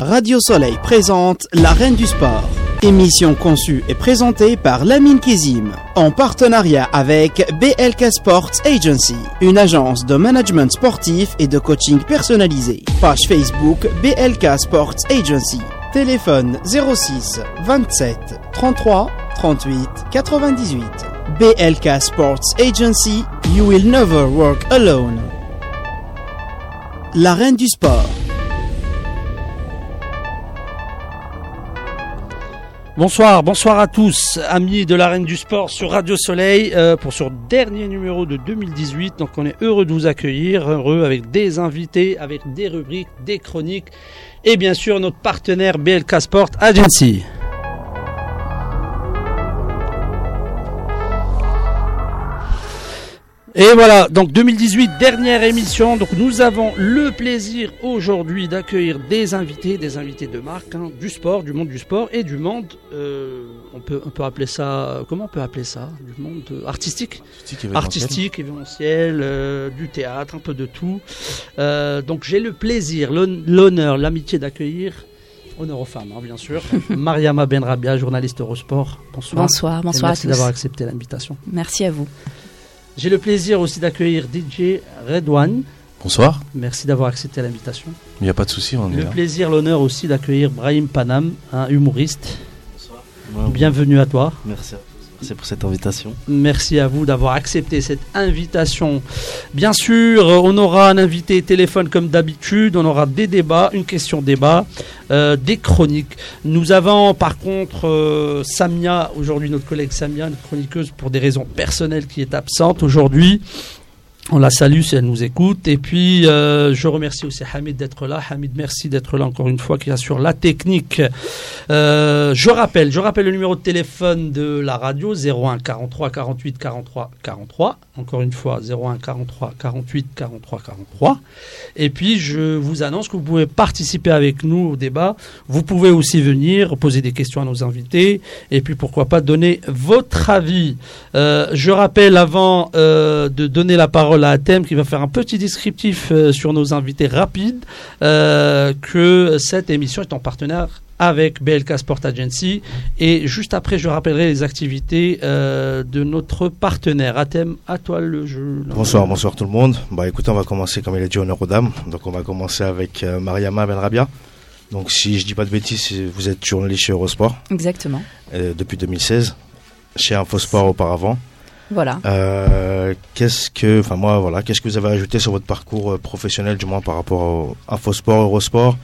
Radio Soleil présente La Reine du Sport. Émission conçue et présentée par Lamine Kizim, en partenariat avec BLK Sports Agency, une agence de management sportif et de coaching personnalisé. Page Facebook BLK Sports Agency. Téléphone 06 27 33 38 98. BLK Sports Agency, you will never work alone. La reine du sport. Bonsoir, bonsoir à tous, amis de l'arène du sport sur Radio Soleil euh, pour ce dernier numéro de 2018. Donc on est heureux de vous accueillir, heureux avec des invités, avec des rubriques, des chroniques et bien sûr notre partenaire BLK Sport Agency. Et voilà, donc 2018, dernière émission. Donc nous avons le plaisir aujourd'hui d'accueillir des invités, des invités de marque, hein, du sport, du monde du sport et du monde, euh, on, peut, on peut appeler ça, comment on peut appeler ça? Du monde euh, artistique? Artistique, Artistique, événementiel, euh, du théâtre, un peu de tout. Euh, donc j'ai le plaisir, l'hon- l'honneur, l'amitié d'accueillir, honneur aux femmes hein, bien sûr, Mariama Benrabia, journaliste Eurosport. Bonsoir. Bonsoir, bonsoir à Merci d'avoir accepté l'invitation. Merci à vous. J'ai le plaisir aussi d'accueillir DJ Redouane. Bonsoir, Merci d'avoir accepté l'invitation. il n'y a pas de souci, on est Le là. plaisir, l'honneur aussi d'accueillir Brahim Panam, un humoriste. Ouais, Bienvenue à toi. Merci à tous. Merci pour cette invitation. Merci à vous d'avoir accepté cette invitation. Bien sûr, on aura un invité téléphone comme d'habitude, on aura des débats, une question débat, euh, des chroniques. Nous avons par contre euh, Samia, aujourd'hui notre collègue Samia, notre chroniqueuse pour des raisons personnelles qui est absente aujourd'hui. On la salue si elle nous écoute. Et puis, euh, je remercie aussi Hamid d'être là. Hamid, merci d'être là encore une fois, qui assure la technique. Euh, je rappelle, je rappelle le numéro de téléphone de la radio 01 43 48 43 43. Encore une fois 01 43 48 43 43. Et puis je vous annonce que vous pouvez participer avec nous au débat. Vous pouvez aussi venir poser des questions à nos invités et puis pourquoi pas donner votre avis. Euh, je rappelle avant de donner la parole à Athème qui va faire un petit descriptif euh, sur nos invités rapides euh, que cette émission est en partenaire avec BLK Sport Agency. Et juste après, je rappellerai les activités euh, de notre partenaire. Athème, à toi le jeu. Bonsoir, bonsoir tout le monde. Bah écoutez, on va commencer comme il a dit honneur aux dames. Donc on va commencer avec euh, Mariama Benrabia. Donc si je dis pas de bêtises, vous êtes journaliste chez Eurosport Exactement. euh, depuis 2016, chez Infosport auparavant. Voilà. Euh, qu'est-ce que, enfin moi voilà, qu'est-ce que vous avez ajouté sur votre parcours euh, professionnel du moins par rapport au Infosport, Eurosport?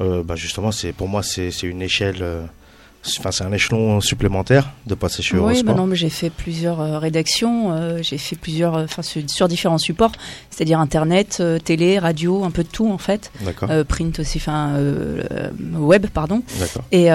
Euh, Bah justement, c'est pour moi c'est c'est une échelle, euh, enfin c'est un échelon supplémentaire de passer chez Oui, Eurosport. bah non, mais j'ai fait plusieurs euh, rédactions, euh, j'ai fait plusieurs, euh, enfin sur, sur différents supports, c'est-à-dire internet, euh, télé, radio, un peu de tout en fait, D'accord, print aussi, enfin web, pardon. d'accord. Et,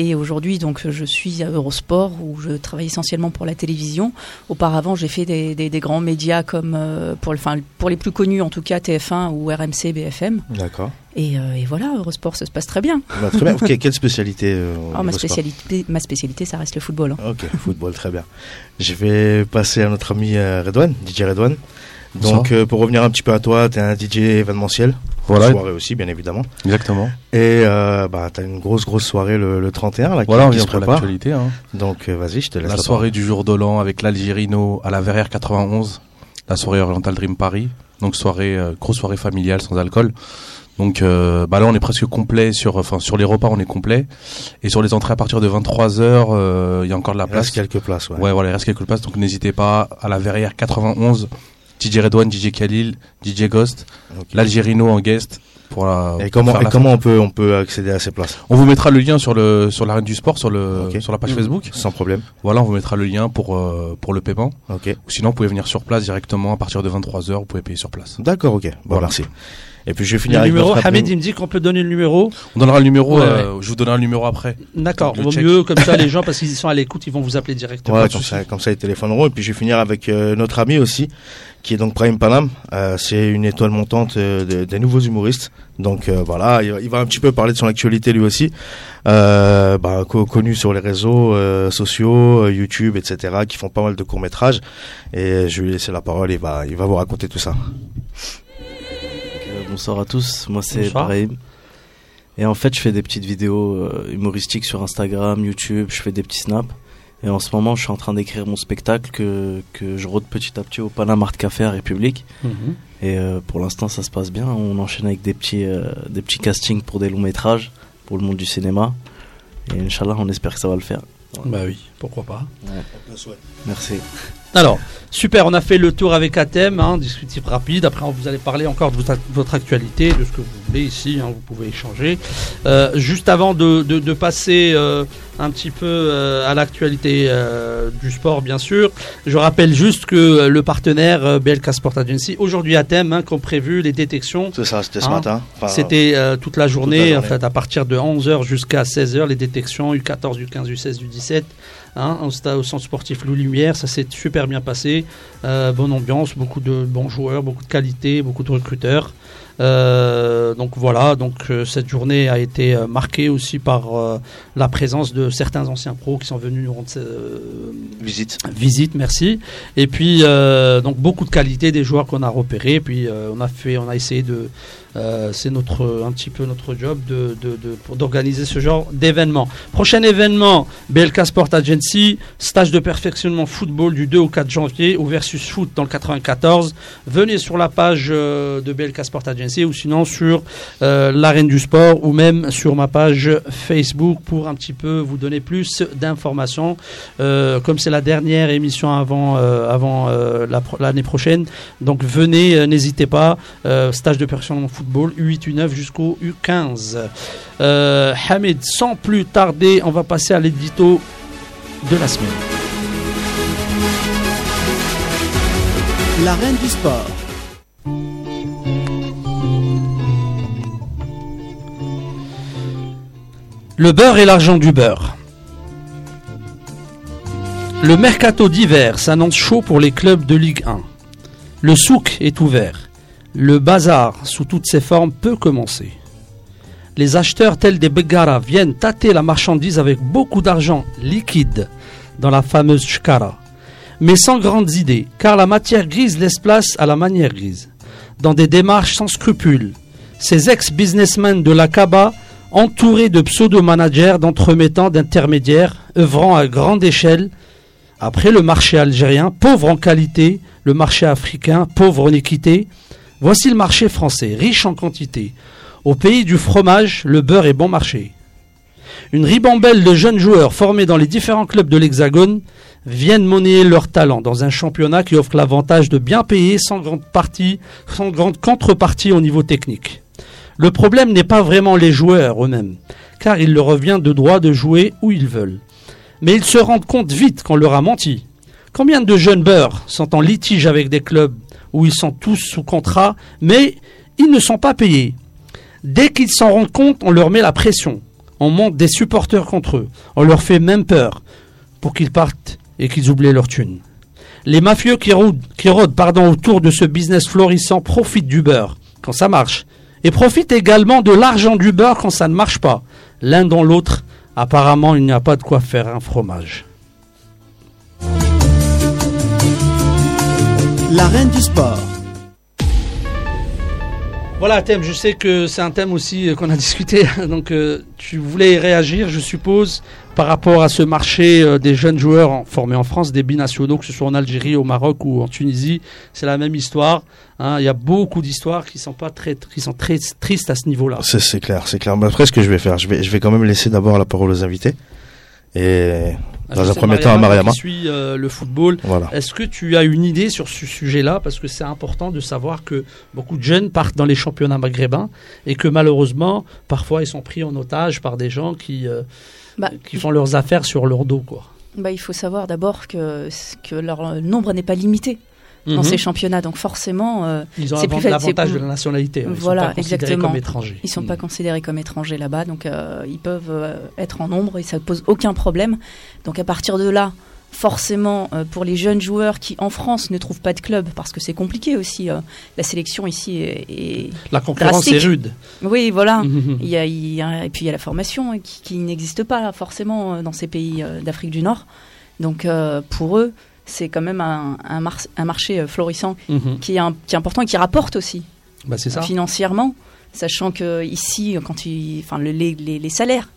et aujourd'hui, donc, je suis à Eurosport où je travaille essentiellement pour la télévision. Auparavant, j'ai fait des, des, des grands médias comme euh, pour, enfin, pour les plus connus en tout cas TF1 ou RMC, BFM. D'accord. Et, euh, et voilà, Eurosport, ça se passe très bien. Bah, très bien. Quelle spécialité euh, Oh, ma spécialité, ma spécialité, ça reste le football. hein. Ok, football, très bien. Je vais passer à notre ami Redouane, DJ Redouane. Donc, euh, pour revenir un petit peu à toi, tu es un DJ événementiel. Voilà. Soirée aussi, bien évidemment. Exactement. Et euh, bah, tu as une grosse, grosse soirée le, le 31 là, qui, Voilà, on vient pour l'actualité. Hein. Donc, euh, vas-y, je te laisse La la soirée du jour de l'an avec l'Algérino à la Verrière 91, la soirée Oriental Dream Paris. Donc soirée, euh, grosse soirée familiale sans alcool. Donc euh, bah là on est presque complet sur, enfin sur les repas on est complet et sur les entrées à partir de 23 h il y a encore de la parole. Il reste place. quelques places, ouais. Ouais voilà il reste quelques places donc n'hésitez pas à la Verrière 91, DJ Redouane, DJ Khalil, DJ Ghost, Ok. l'Algérino en guest pour la. Et pour comment, faire et la comment on peut, on peut accéder à ces places? On vous mettra le lien sur le sur l'arène du sport sur le Ok. sur la page Mhm. Facebook. Sans problème. Voilà, on vous mettra le lien pour euh, pour le paiement. Ok. Ou sinon, vous pouvez venir sur place directement à partir de 23h, vous pouvez payer sur place. D'accord, ok. Bon, Voilà. merci. Et puis, je vais finir Le avec numéro, notre Hamid, ami- il me dit qu'on peut donner le numéro. On donnera le numéro, Ouais, euh, je vous donnerai le numéro après. D'accord, vaut check. mieux comme ça les gens parce qu'ils sont à l'écoute, ils vont vous appeler directement. Ouais, comme ça, comme ça, ils téléphoneront. Et puis, je vais finir avec euh, notre ami aussi, qui est donc Prime Panam. Euh, c'est une étoile montante euh, de- des nouveaux humoristes. Donc euh, voilà, il, va- il va un petit peu parler de son actualité lui aussi. Euh, bah, co- connu sur les réseaux sociaux, YouTube, etc., qui font pas mal de courts métrages. Et je vais lui laisser la parole. Il va, il va vous raconter tout ça. Bonsoir à tous, moi c'est. Brahim. Et en fait, je fais des petites vidéos euh, humoristiques sur Instagram, YouTube, je fais des petits snaps. Et en ce moment, je suis en train d'écrire mon spectacle que, que je rôde petit à petit au Panama Art Café à République. Mhm. Et euh, pour l'instant, ça se passe bien. On enchaîne avec des petits, euh, des petits castings pour des longs métrages, pour le monde du cinéma. Et Inch'Allah, on espère que ça va le faire. Bah oui, pourquoi pas. Merci. Alors, super, on a fait le tour avec Athème, hein, discutif rapide. Après, vous allez parler encore de votre, actualité, de ce que vous voulez ici, hein, vous pouvez échanger. Euh, juste avant de, de- de passer euh, un petit peu euh, à l'actualité euh, du sport, bien sûr, je rappelle juste que le partenaire euh, BLK Sport Agency, aujourd'hui à thème, hein, comme prévu, les détections. C'est ça, c'était ce Hein, matin. Enfin, C'était euh, toute la journée, en journée. fait, à partir de 11h jusqu'à 16h, les détections U14, U15, U16, U17, hein, au, stade- au centre sportif Loup Lumière. Ça s'est super bien passé. Euh, bonne ambiance, beaucoup de bons joueurs, beaucoup de qualité, beaucoup de recruteurs. Euh, donc voilà, donc euh, cette journée a été euh, marquée aussi par la présence de certains anciens pros qui sont venus nous rendre visite. visite, merci. Et puis donc beaucoup de qualité des joueurs qu'on a repérés. Puis on a fait, on a essayé de, euh, c'est notre un petit peu notre job de d'organiser ce genre d'événement. Prochain événement, BLK Sport Agency, stage de perfectionnement football du 2 au 4 janvier au versus foot dans le 94. Venez sur la page euh, de BLK Sport Agency ou sinon sur euh, l'arène du sport ou même sur ma page Facebook pour un petit peu vous donner plus d'informations. Comme c'est la dernière émission avant, l'année prochaine, donc venez, n'hésitez pas. Stage de perfectionnement football U8, U9 jusqu'au U15. Euh, Hamid, sans plus tarder, on va passer à l'édito de la semaine. La reine du sport. Le beurre et l'argent du beurre. Le mercato d'hiver s'annonce chaud pour les clubs de Ligue 1. Le souk est ouvert. Le bazar, sous toutes ses formes, peut commencer. Les acheteurs tels des Begara viennent tâter la marchandise avec beaucoup d'argent liquide dans la fameuse Shkara. Mais sans grandes idées, car la matière grise laisse place à la manière grise. Dans des démarches sans scrupules, ces ex-businessmen de la Kaba entourés de pseudo-managers, d'entremettants, d'intermédiaires, œuvrant à grande échelle. Après le marché algérien, pauvre en qualité, le marché africain, pauvre en équité, voici le marché français, riche en quantité. Au pays du fromage, le beurre est bon marché. Une ribambelle de jeunes joueurs formés dans les différents clubs de l'Hexagone viennent monnayer leur talent dans un championnat qui offre l'avantage de bien payer sans grande, partie, sans grande contrepartie au niveau technique. Le problème n'est pas vraiment les joueurs eux-mêmes, car il leur revient de droit de jouer où ils veulent. Mais ils se rendent compte vite qu'on leur a menti. Combien de jeunes beurs sont en litige avec des clubs où ils sont tous sous contrat, mais ils ne sont pas payés Dès qu'ils s'en rendent compte, on leur met la pression. On monte des supporters contre eux. On leur fait même peur pour qu'ils partent et qu'ils oublient leur thune. Les mafieux qui rôdent, qui rôdent pardon, autour de ce business florissant profitent du beurre quand ça marche et profitent également de l'argent du beurre quand ça ne marche pas. L'un dans l'autre, apparemment, il n'y a pas de quoi faire un fromage. La reine du sport. Voilà, thème. Je sais que c'est un thème aussi euh, qu'on a discuté. Donc, euh, tu voulais réagir, je suppose, par rapport à ce marché euh, des jeunes joueurs en- formés en France, des binationaux, que ce soit en Algérie, au Maroc ou en Tunisie. C'est la même histoire. hein. Il y a beaucoup d'histoires qui sont pas très, qui sont très tristes à ce niveau-là. C'est c'est clair, c'est clair. Mais après, ce que je vais faire, je vais, je vais quand même laisser d'abord la parole aux invités. Et dans Je un premier temps à Mariama. qui suit euh, le football. Voilà. Est-ce que tu as une idée sur ce sujet-là? Parce que c'est important de savoir que beaucoup de jeunes partent dans les championnats maghrébins et que malheureusement, parfois, ils sont pris en otage par des gens qui, euh, Bah, qui font leurs affaires sur leur dos. Quoi. Bah, il faut savoir d'abord que, que leur nombre n'est pas limité dans Mhm. ces championnats. Donc forcément, euh, Ils ont c'est plus l'avantage de la nationalité. Ils Voilà, sont pas considérés exactement. comme étrangers. ils sont Mhm. pas considérés comme étrangers là-bas. Donc euh, ils peuvent euh, être en nombre et ça ne pose aucun problème. Donc à partir de là, forcément, euh, pour les jeunes joueurs qui en France ne trouvent pas de club, parce que c'est compliqué aussi, euh, la sélection ici est... est- La concurrence est rude. Oui, voilà. Mhm. Il y a, il y a- et puis il y a la formation qui, qui n'existe pas forcément dans ces pays d'Afrique du Nord. Donc euh, pour eux, c'est quand même un, un, mar- un marché euh, florissant Mhm. qui est, un- qui est important et qui rapporte aussi Bah, ça. financièrement. sachant que ici, quand ils, enfin, le- les, les- les salaires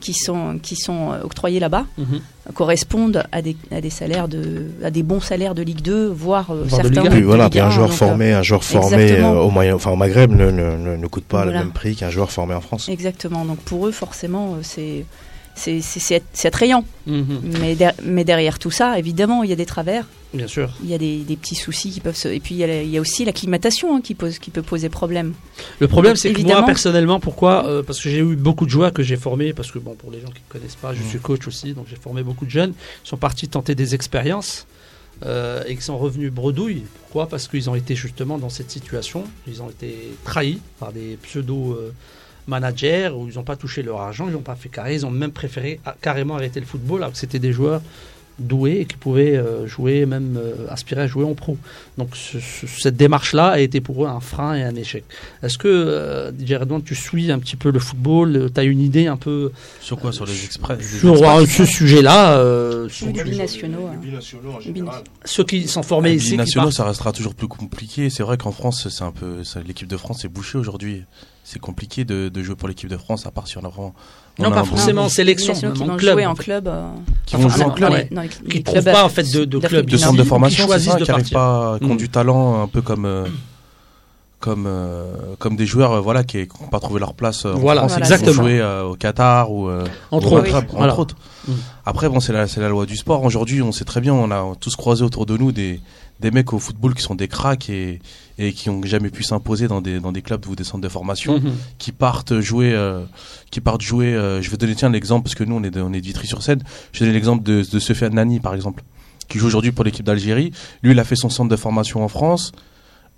qui sont qui sont euh, octroyés là-bas Mhm. correspondent à des, à des salaires de à des bons salaires de Ligue 2, voire euh, Voire de certains. Ligue un. Puis de voilà, Ligue puis un 1, joueur formé, un joueur formé euh, au moyen, enfin au Maghreb ne, ne, ne- ne coûte pas Voilà. le même prix qu'un joueur formé en France. Exactement. Donc pour eux, forcément, euh, c'est c'est c'est- c'est c'est attrayant. Mhm. Mais, der- mais derrière tout ça, évidemment, il y a des travers, Bien sûr. il y a des, des petits soucis qui peuvent se. Et puis il y a, la- il y a aussi l'acclimatation hein, qui, pose, qui peut poser problème. Le problème, c'est que moi, personnellement, pourquoi Euh, Parce que j'ai eu beaucoup de joueurs que j'ai formés, parce que, bon, pour les gens qui ne connaissent pas, je Mm. suis coach aussi, donc j'ai formé beaucoup de jeunes. Ils sont partis tenter des expériences euh, et qui sont revenus bredouilles. Pourquoi? Parce qu'ils ont été justement dans cette situation. Ils ont été trahis par des pseudo. euh, managers où ils n'ont pas touché leur argent, ils n'ont pas fait carré, ils ont même préféré carrément arrêter le football alors que c'était des joueurs doués et qui pouvaient euh, jouer, même euh, aspirer à jouer en pro. Donc ce- ce- cette démarche-là a été pour eux un frein et un échec. Est-ce que, euh, DJ Redouane, tu suis un petit peu le football? Tu as une idée un peu Sur quoi? Sur les express les sur express euh, ce sujet-là euh, sur Les binationaux. hein. binationaux en général. Ceux qui sont formés Les ici, qui nationaux, partent. ça restera toujours plus compliqué. C'est vrai qu'en France, c'est un peu, ça- l'équipe de France est bouchée aujourd'hui. C'est compliqué de, de jouer pour l'équipe de France, à part si on a vraiment. on Non, pas forcément en sélection, même en vont club. jouer en club. euh, Qui vont enfin, jouer en club, les- les- Qui ne trouvent pas en fait de, de club de centre de formation, c'est ça, qui n'arrivent pas, qui ont Mm. du talent, un peu comme, euh, comme, euh, comme des joueurs, euh, voilà, qui n'ont pas trouvé leur place euh, en Voilà, France, Voilà, exactement. jouer euh, au Qatar ou, euh, Entre au autres. Entre autres. Mm. Après, bon, c'est la, c'est la loi du sport. Aujourd'hui, on sait très bien, on a tous croisé autour de nous des, des mecs au football qui sont des cracks et, et qui ont jamais pu s'imposer dans des, dans des clubs ou des centres de formation. Mhm. qui partent jouer, euh, qui partent jouer. euh, je vais donner tiens l'exemple parce que nous on est de, on est de Vitry-sur-Seine. Je vais donner l'exemple de, de Sofiane Nani par exemple, qui joue aujourd'hui pour l'équipe d'Algérie. Lui, il a fait son centre de formation en France.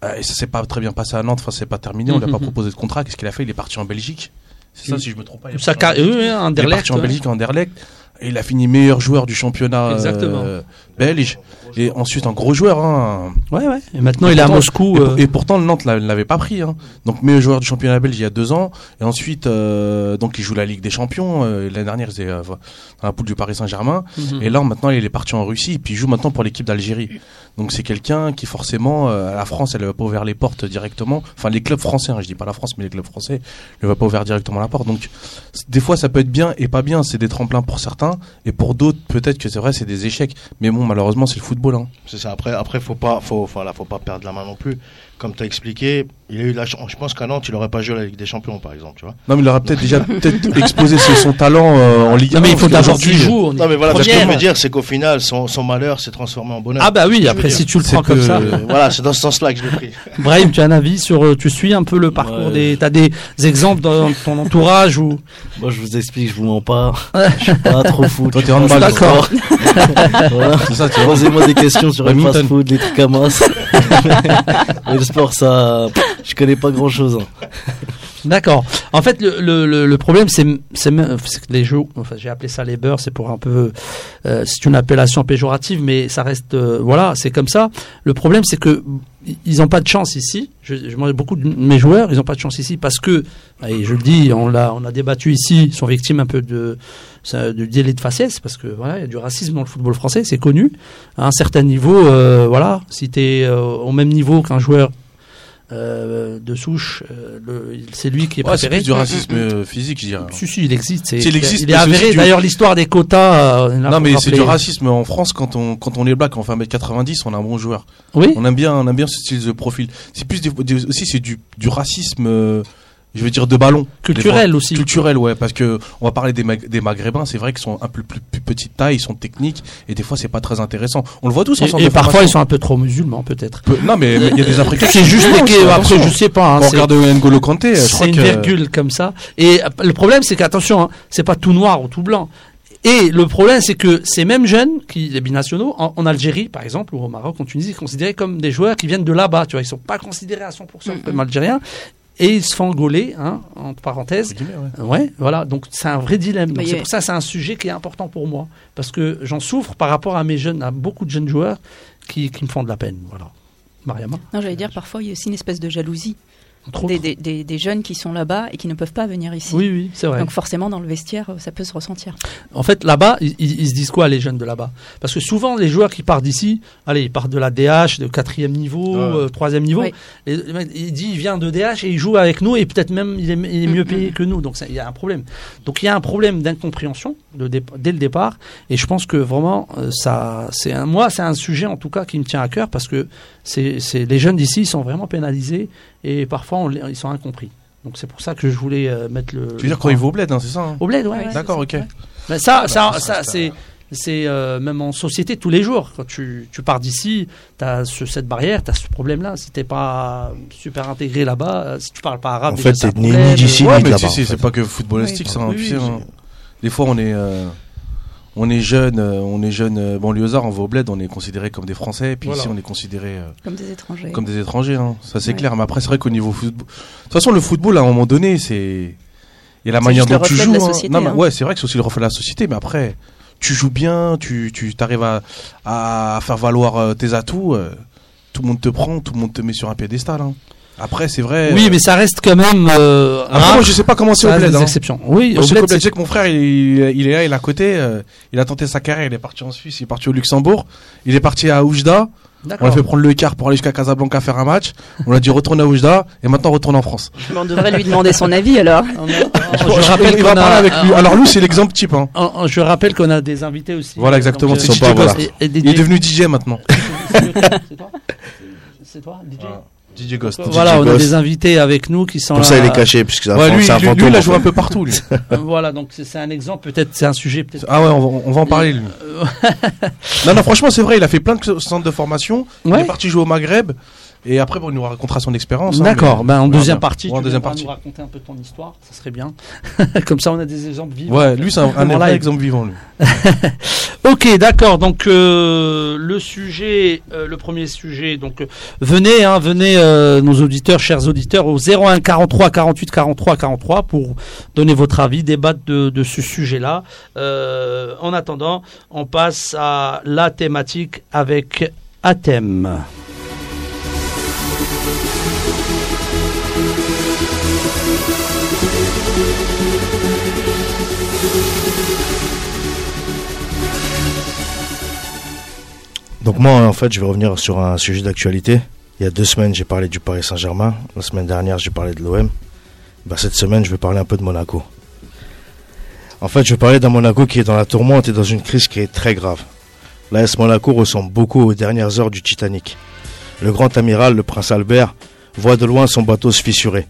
euh, et ça s'est pas très bien passé à Nantes. Enfin, c'est pas terminé. On lui a pas Mhm. proposé de contrat. Qu'est-ce qu'il a fait? Il est parti en Belgique. C'est ça, si je me trompe pas. il est en oui, Il est parti en ouais. Belgique, en Anderlecht. Et il a fini meilleur joueur du championnat euh, Exactement. Belge. Et ensuite, un gros joueur. Hein, Ouais, ouais. Et maintenant, Et il est à pourtant- Moscou. et, euh, et pourtant, le Nantes ne l'avait pas pris. Hein. Donc, meilleur joueur du championnat belge il y a deux ans. Et ensuite, euh, donc, il joue la Ligue des Champions. Euh, L'année dernière, il était euh, dans la poule du Paris Saint-Germain. mhm. Et là, maintenant, il est parti en Russie. Et puis, il joue maintenant pour l'équipe d'Algérie. Donc, c'est quelqu'un qui, forcément, la France, elle ne va pas ouvert les portes directement. Enfin, les clubs français, hein, je dis pas la France, mais les clubs français, ne va pas ouvert directement la porte. Donc, des fois, ça peut être bien et pas bien. C'est des tremplins pour certains. Et pour d'autres, peut-être que c'est vrai, c'est des échecs. Mais bon, malheureusement, c'est le football. Hein. C'est ça. Après, après, faut faut pas perdre la main non plus. Comme tu as expliqué, il a eu la chance. Je pense qu'à Nantes, il aurait pas joué à la Ligue des Champions, par exemple, tu vois. Non, mais il aura peut-être déjà peut-être exposé son son talent euh, en Ligue 1. Non, mais il faut parce d'abord qu'il qu'aujourd'hui, joue. Non, mais voilà, ce que je veux dire, c'est qu'au final, son, son malheur s'est transformé en bonheur. Ah bah oui, après si tu le prends comme ça. Euh, voilà, c'est dans ce sens-là que je l'ai pris. Brahim, tu as un avis sur, euh, tu suis un peu le parcours Ouais. des, t'as des exemples dans ton entourage ou? Moi, je vous explique, je vous mens pas. Je suis pas trop foot. Toi, t'es pas handball, D'accord. sport. voilà. C'est ça, tu vois. Posez-moi des questions sur le fast-food, les trucs à le sport, ça, je connais pas grand-chose. hein. D'accord. En fait, le, le, problème, c'est que les jeux, enfin, j'ai appelé ça les beurs, c'est pour un peu, euh, c'est une appellation péjorative, mais ça reste, euh, voilà, c'est comme ça. Le problème, c'est que ils n'ont pas de chance ici. Je, je, beaucoup de mes joueurs, ils n'ont pas de chance ici parce que, et je le dis, on l'a, on a débattu ici, ils sont victimes un peu de, de délai de faciès parce que voilà, il y a du racisme dans le football français, c'est connu. À un certain niveau, euh, voilà, si tu es au même niveau qu'un joueur euh, de souche, euh, c'est lui qui est Ouais, c'est préféré. plus du racisme euh, physique, je dirais. Si, si, il existe. c'est- Si, il existe, il est c'est avéré. du- D'ailleurs, l'histoire des quotas. euh, Non, mais c'est du racisme en France quand on quand on est black, on fait 1m90, on a un bon joueur. Oui. On aime bien on aime bien ce style de profil. C'est plus des- des- aussi c'est du du racisme je veux dire de ballon. Culturel aussi. Culturel, ouais, parce que on va parler des, Mag- des Maghrébins, c'est vrai qu'ils sont un peu plus, plus petite taille, ils sont techniques, et des fois c'est pas très intéressant. On le voit tous Et, ensemble. et parfois, ils sont un peu trop musulmans, peut-être. Non, mais il y a des Africains. C'est juste Attention, Après, je sais pas. hein, Quand on regarde N'Golo Kanté, C'est une que virgule comme ça. Et le problème, c'est qu'attention, hein, c'est pas tout noir ou tout blanc. Et le problème, c'est que ces mêmes jeunes, qui, les binationaux, en, en Algérie, par exemple, ou au Maroc, en Tunisie, considérés comme des joueurs qui viennent de là-bas. Tu vois, ils sont pas considérés à 100% comme algériens. Et ils se font gauler, hein, entre parenthèses. Ouais. Ouais, voilà. Donc c'est un vrai dilemme. Donc c'est pour ça, c'est un sujet qui est important pour moi parce que j'en souffre par rapport à mes jeunes, à beaucoup de jeunes joueurs qui, qui me font de la peine. Voilà. Mariama? Non, j'allais dire, parfois, il y a aussi une espèce de jalousie. Des, des- des- des jeunes qui sont là-bas et qui ne peuvent pas venir ici. Oui, oui, c'est vrai. Donc forcément, dans le vestiaire, euh, ça peut se ressentir. En fait, là-bas, ils, se disent quoi, les jeunes de là-bas? Parce que souvent, les joueurs qui partent d'ici, allez, ils partent de la DH, de quatrième niveau, Ouais. euh, troisième niveau. Oui. Il dit, il vient de DH et il joue avec nous et peut-être même il est, il est mieux Mm, payé mm. que nous. Donc il y a un problème. Donc il y a un problème d'incompréhension dès le départ. Et je pense que vraiment, euh, ça, c'est un, moi, c'est un sujet en tout cas qui me tient à cœur parce que c'est, c'est les jeunes d'ici, ils sont vraiment pénalisés et parfois on ils sont incompris. Donc c'est pour ça que je voulais euh, mettre le. Tu veux dire quand il va au bled, hein, c'est ça hein au bled, ouais. D'accord, ok. Ben ça, bah, ça, ça, ça, c'est, c'est euh, même en société tous les jours. Quand tu, tu pars d'ici, tu as cette barrière, tu as ce problème-là. Si t'es pas super intégré là-bas, euh, si tu parles pas arabe, En fait, t'es ni- d'ici, Ouais, ni de mais là-bas, tu sais, en c'est pas que footballistique, ça, hein, Oui, tu oui, sais, oui, hein. Des fois, on est, euh, on est jeune, euh, on est jeune euh, banlieusard, on va au bled, on est considéré comme des Français, et puis Voilà. ici, on est considéré euh, Comme des étrangers. comme des étrangers, hein. ça c'est Ouais. clair. Mais après, c'est vrai qu'au niveau football, de toute façon, le football, à un moment donné, c'est, il y a la manière dont tu reflet joues. de la hein. société, Non, mais hein. ouais, c'est vrai que c'est aussi le reflet de la société, mais après, tu joues bien, tu, tu t'arrives à, à faire valoir tes atouts, euh, tout le monde te prend, tout le monde te met sur un piédestal. Hein. Après, c'est vrai. Oui, euh, mais ça reste quand même. Euh, après, rare. moi, je sais pas comment c'est au bled. des hein. exceptions. Oui, Moi, au je sais bled, c'est- je sais que mon frère, il, il est là, il est à côté. euh, il a tenté sa carrière, il est parti en Suisse, il est parti au Luxembourg, il est parti à Oujda. On l'a fait prendre le car pour aller jusqu'à Casablanca faire un match. On l'a dit retourne à Oujda et maintenant retourne en France. Mais on devrait lui demander son avis alors. A- Je je rappelle qu'on va a- parler avec lui. Alors lui, c'est l'exemple type. Hein. je rappelle qu'on a des invités aussi. Voilà, exactement, Donc, c'est euh, DJ et- et Il est devenu DJ maintenant. C'est toi C'est toi, DJ DJ Ghost. Voilà, on a Ghost. des invités avec nous qui sont Pour là. ça, il est caché, puisque c'est un Ouais, fan- lui, c'est un lui, fantôme. lui, il a joué un peu partout. Lui. Euh, Voilà, donc c'est un exemple, peut-être, c'est un sujet, peut-être. Ah ouais, on va, on va en parler. Lui. non, non, franchement, c'est vrai. Il a fait plein de centres de formation. Il est parti jouer au Maghreb. Et après, bon, il nous racontera son expérience. hein, D'accord, mais- ben en deuxième partie, Ouais, tu en deuxième partie. nous raconter un peu ton histoire, ça serait bien. Comme ça, on a des exemples vivants. Ouais, lui, c'est un, vrai exemple vivant. Lui. Ok, d'accord. Donc euh, le sujet, euh, le premier sujet. Donc euh, venez, hein, venez, nos auditeurs, chers auditeurs, au 01 43 48 43 43 pour donner votre avis, débattre de, de ce sujet-là. En attendant, on passe à la thématique avec Athème. Donc moi, en fait, je vais revenir sur un sujet d'actualité. Il y a deux semaines, j'ai parlé du Paris Saint-Germain. La semaine dernière, j'ai parlé de l'OM. Bah, cette semaine, je vais parler un peu de Monaco. En fait, je vais parler d'un Monaco qui est dans la tourmente et dans une crise qui est très grave. L'AS Monaco ressemble beaucoup aux dernières heures du Titanic. Le grand amiral, le prince Albert, voit de loin son bateau se fissurer.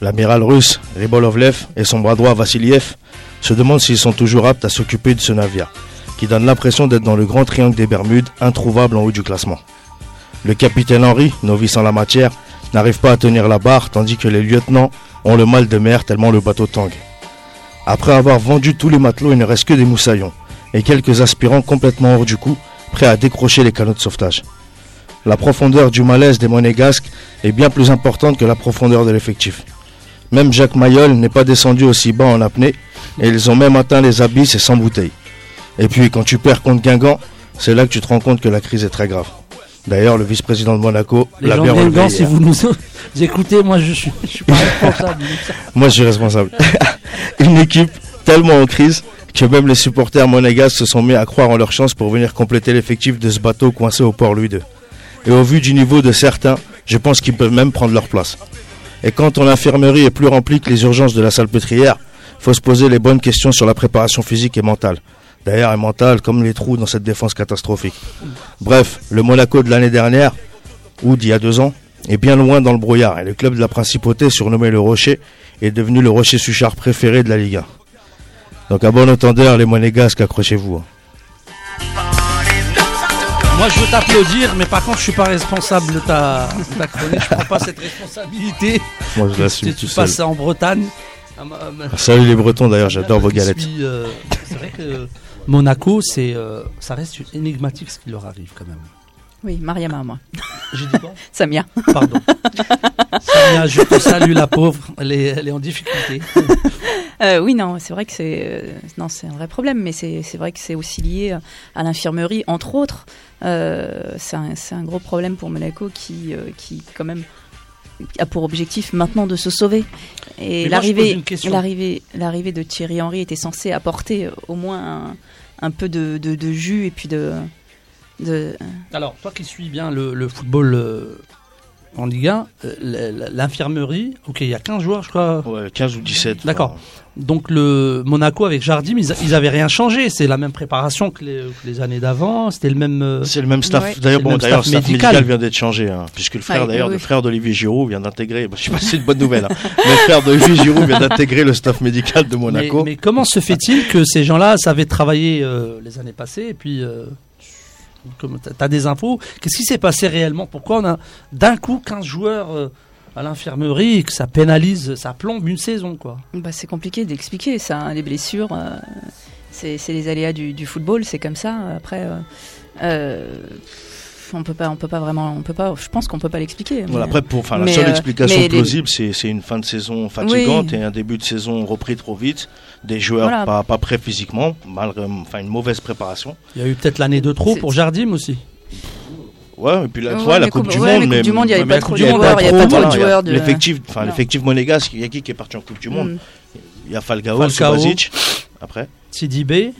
L'amiral russe, Ribolovlev, et son bras droit, Vassiliev, se demandent s'ils sont toujours aptes à s'occuper de ce navire qui donne l'impression d'être dans le grand triangle des Bermudes, introuvable en haut du classement. Le capitaine Henry, novice en la matière, n'arrive pas à tenir la barre, tandis que les lieutenants ont le mal de mer tellement le bateau tangue. Après avoir vendu tous les matelots, il ne reste que des moussaillons, et quelques aspirants complètement hors du coup, prêts à décrocher les canaux de sauvetage. La profondeur du malaise des monégasques est bien plus importante que la profondeur de l'effectif. Même Jacques Mayol n'est pas descendu aussi bas en apnée, et ils ont même atteint les abysses et sans bouteille. Et puis quand tu perds contre Guingamp, c'est là que tu te rends compte que la crise est très grave. D'ailleurs, le vice-président de Monaco l'a bien relevé si hier. vous nous écoutez, moi je suis, je suis pas responsable. Moi, je suis responsable. Une équipe tellement en crise que même les supporters monégasques se sont mis à croire en leur chance pour venir compléter l'effectif de ce bateau coincé au port Louis II. Et au vu du niveau de certains, je pense qu'ils peuvent même prendre leur place. Et quand ton infirmerie est plus remplie que les urgences de la salpêtrière, faut se poser les bonnes questions sur la préparation physique et mentale. D'ailleurs, et mentale comme les trous dans cette défense catastrophique. Bref, le Monaco de l'année dernière, ou d'il y a deux ans, est bien loin dans le brouillard. Et le club de la principauté, surnommé le Rocher, est devenu le Rocher Suchard préféré de la Ligue 1. Donc à bon entendeur, les monégasques, accrochez-vous. Moi, je veux t'applaudir, mais par contre, je suis pas responsable de ta, de ta chronique. Je prends pas cette responsabilité. Moi, je Tu, l'assume tu seul. passes en Bretagne. Ah, ma- Salut les Bretons, d'ailleurs, j'adore vos galettes. euh, c'est vrai que Monaco, c'est, euh, ça reste énigmatique ce qui leur arrive quand même. Oui, Mariama, moi. J'ai dit quoi Samia. Pardon. Samia, je te salue la pauvre. Elle est, elle est en difficulté. Euh, oui, non, c'est vrai que c'est euh, non, c'est un vrai problème, mais c'est vrai que c'est aussi lié à l'infirmerie, entre autres. Euh, c'est un, un gros problème pour Monaco qui, qui quand même a pour objectif maintenant de se sauver. Et l'arrivée, de Thierry Henry était censée apporter au moins un, un peu de, de, de jus et puis de, de Alors, toi qui suis bien le, le football euh, en Ligue 1, euh, l- l'infirmerie, ok, il y a 15 joueurs, je crois. Ouais, 15 ou 17. D'accord. Donc le Monaco avec Jardim, ils, ils avaient rien changé. C'est la même préparation que les, que les années d'avant. C'était le même. euh, C'est le même staff. Ouais. D'ailleurs, C'est le bon, même d'ailleurs, staff médical. médical vient d'être changé, hein, puisque le frère, Ouais, d'ailleurs, oui, le frère d'Olivier Giroud vient d'intégrer. Bon, je sais pas si c'est une bonne nouvelle, hein, mais le frère d'Olivier Giroud vient d'intégrer le staff médical de mais, Monaco. mais comment se fait-il que ces gens-là savaient travailler euh, les années passées et puis t'as- t'as des infos Qu'est-ce qui s'est passé réellement? Pourquoi on a d'un coup 15 joueurs euh, à l'infirmerie et que ça pénalise, ça plombe une saison quoi? Bah, c'est compliqué d'expliquer ça. hein, Les blessures, euh, c'est les aléas du, football, c'est comme ça. Après, euh, on peut pas, on peut pas vraiment, on peut pas. Je pense qu'on peut pas l'expliquer. Voilà, après, pour, enfin, la seule euh, explication mais les- plausible, c'est c'est une fin de saison fatigante Oui. et un début de saison repris trop vite. Des joueurs Voilà. pas, pas prêts physiquement, malgré, enfin, une mauvaise préparation. Il y a eu peut-être l'année de trop pour Jardim aussi. Ouais, et puis la, Ouais, ouais, la Coupe coupe- du ouais, Monde, mais du Monde, il y avait mais pas la trop Coupe de du Monde, joueurs, il y avait pas trop de joueurs. L'effectif, enfin, l'effectif monégasque, il y a qui qui est parti en Coupe du Monde Mm. Il y a Falcao, Falcao. Subasic, après. Sidibé,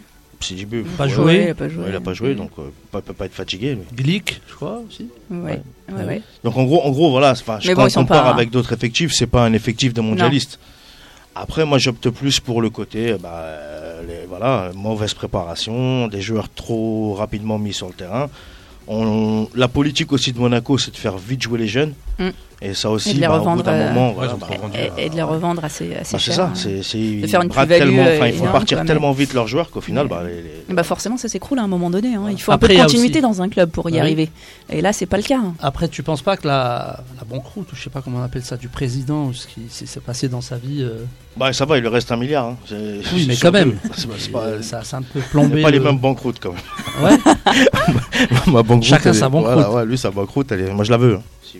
Pas ouais, joué. Ouais, il a pas joué. ouais, il a pas joué, donc euh, pas, peut pas être fatigué. Glick, je crois aussi. Ouais, Ah ouais, ouais. Donc en gros, en gros, voilà, enfin, je Mais bon, compare pas- avec d'autres effectifs, c'est pas un effectif de mondialiste. Après, moi, j'opte plus pour le côté, bah, euh, les, voilà, mauvaise préparation, des joueurs trop rapidement mis sur le terrain. On, la politique aussi de Monaco, c'est de faire vite jouer les jeunes. Mm. Et ça aussi, Et de les bah, au bout revendre, d'un euh, moment, voilà, bah, Et, et de les revendre assez, assez bah, c'est cher. ça, hein. c'est, c'est, De ils faire une tellement, euh, enfin, ils font partir quoi, mais- tellement vite leurs joueurs qu'au final, bah, les- les- Bah forcément, ça s'écroule à un moment donné. hein. Il faut Après, un a peu de continuité aussi- dans un club pour y Oui. arriver. Et là, c'est pas le cas. hein. Après, tu penses pas que la, la banqueroute, ou je sais pas comment on appelle ça, du président, ou ce qui s'est passé dans sa vie, euh, bah, ça va, il lui reste un milliard. hein. Oui, mais quand même. c'est euh, ça, ça un peu plombé. pas les le- mêmes banqueroutes quand même. Ouais. Ma banqueroute, Chacun sa banqueroute. Lui, sa banqueroute, moi je la veux. Si-